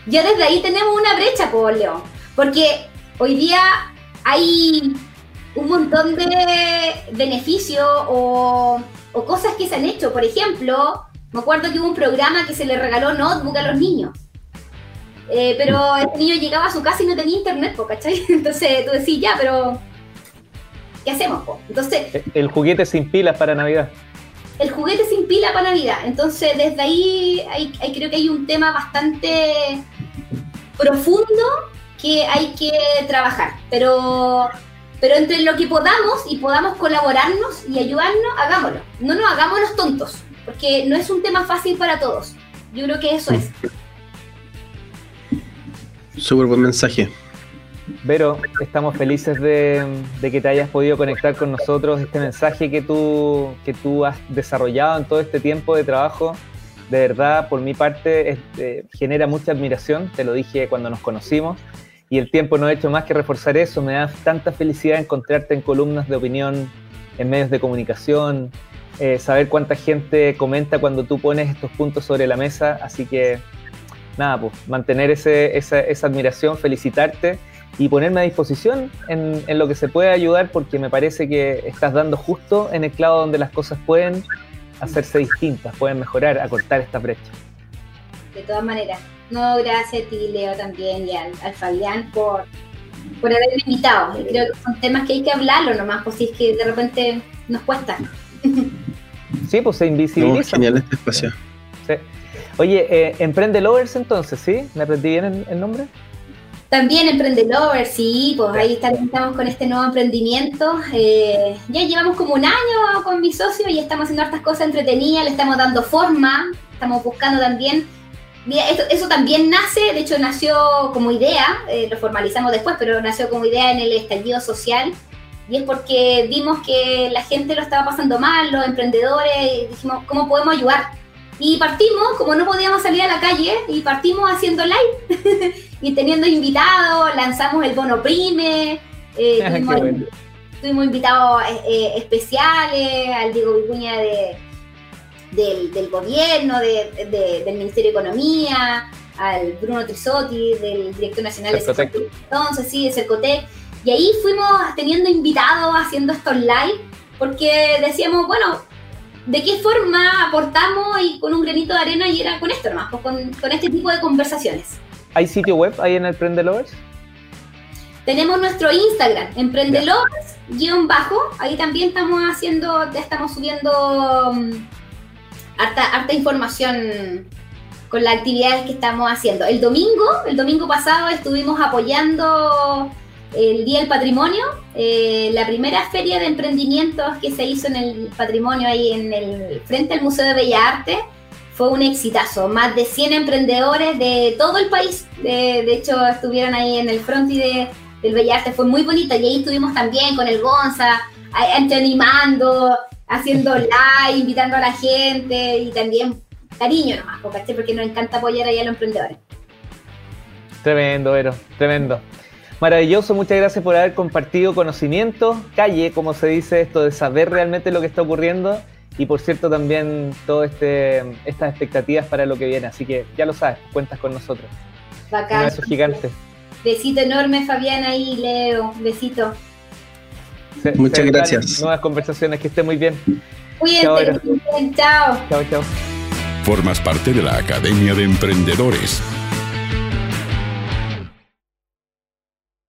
desde ahí tenemos una brecha, por León. Porque hoy día hay un montón de beneficios o, cosas que se han hecho. Por ejemplo, me acuerdo que hubo un programa que se le regaló notebook a los niños. Eh, pero el niño llegaba a su casa y no tenía internet, ¿cachai? Entonces tú decís, ya, pero ¿qué hacemos? Entonces, el juguete sin pilas para Navidad. El juguete sin pila para Navidad. Entonces, desde ahí hay, creo que hay un tema bastante profundo que hay que trabajar. Pero, pero entre lo que podamos y podamos colaborarnos y ayudarnos, hagámoslo. No nos hagamos los tontos, porque no es un tema fácil para todos. Yo creo que eso es. Súper buen mensaje. Vero, estamos felices de, que te hayas podido conectar con nosotros. Este mensaje que tú, que tú has desarrollado en todo este tiempo de trabajo, de verdad, por mi parte, este, genera mucha admiración. Te lo dije cuando nos conocimos. Y el tiempo no ha hecho más que reforzar eso. Me da tanta felicidad encontrarte en columnas de opinión, en medios de comunicación, eh, saber cuánta gente comenta cuando tú pones estos puntos sobre la mesa. Así que, nada, pues mantener ese, esa, esa admiración, felicitarte y ponerme a disposición en, lo que se puede ayudar porque me parece que estás dando justo en el clavo donde las cosas pueden hacerse distintas, pueden mejorar, acortar esta brecha. De todas maneras. No, gracias a ti, Leo, también y al, Fabián por, por haberme invitado. creo que son temas que hay que hablarlo nomás, pues si es que de repente nos cuesta. Sí, pues se invisibiliza. genial este espacio. Oye, eh, Emprende Lovers entonces, ¿sí? ¿Me aprendí bien el nombre? También Emprendelover, sí, pues ahí estamos con este nuevo emprendimiento. Eh, ya llevamos como un año con mi socio y estamos haciendo hartas cosas entretenidas, le estamos dando forma, estamos buscando también. Mira, eso también nace, de hecho nació como idea, eh, lo formalizamos después, pero nació como idea en el estallido social. Y es porque vimos que la gente lo estaba pasando mal, los emprendedores, y dijimos, ¿cómo podemos ayudar? Y partimos, como no podíamos salir a la calle, y partimos haciendo live y teniendo invitados, lanzamos el bono prime, eh, tuvimos, invitados eh, eh, especiales, al Diego Vicuña de, del, gobierno, del Ministerio de Economía, al Bruno Trisotti, del Director Nacional de Cercotec. Entonces, sí, de Cercotec. Y ahí fuimos teniendo invitados, haciendo estos live, porque decíamos, bueno, ¿de qué forma aportamos y con un granito de arena y era con esto nomás, pues con, con este tipo de conversaciones? ¿Hay sitio web ahí en Emprendelovers? Tenemos nuestro Instagram, Emprendelovers, guion bajo. Ahí también estamos haciendo, estamos subiendo um, harta, información con las actividades que estamos haciendo. El domingo, el domingo pasado estuvimos apoyando el Día del Patrimonio, eh, la primera feria de emprendimientos que se hizo en el patrimonio ahí en el frente al Museo de Bellas Artes fue un exitazo. Más de 100 emprendedores de todo el país, de, hecho, estuvieron ahí en el front de, del Bellarte, fue muy bonito. Y ahí estuvimos también con el Gonza, animando, haciendo live, invitando a la gente y también cariño nomás, porque nos encanta apoyar ahí a los emprendedores. Tremendo, Vero, tremendo. Maravilloso, muchas gracias por haber compartido conocimiento, calle, como se dice esto, de saber realmente lo que está ocurriendo y por cierto también todas este, estas expectativas para lo que viene. Así que ya lo sabes, cuentas con nosotros. Bacán. Un beso gigante. Besito enorme Fabiana y Leo. Besito. Muchas gracias. Nuevas conversaciones, que esté muy bien. Cuídense, chao. Chao, chao. Formas parte de la Academia de Emprendedores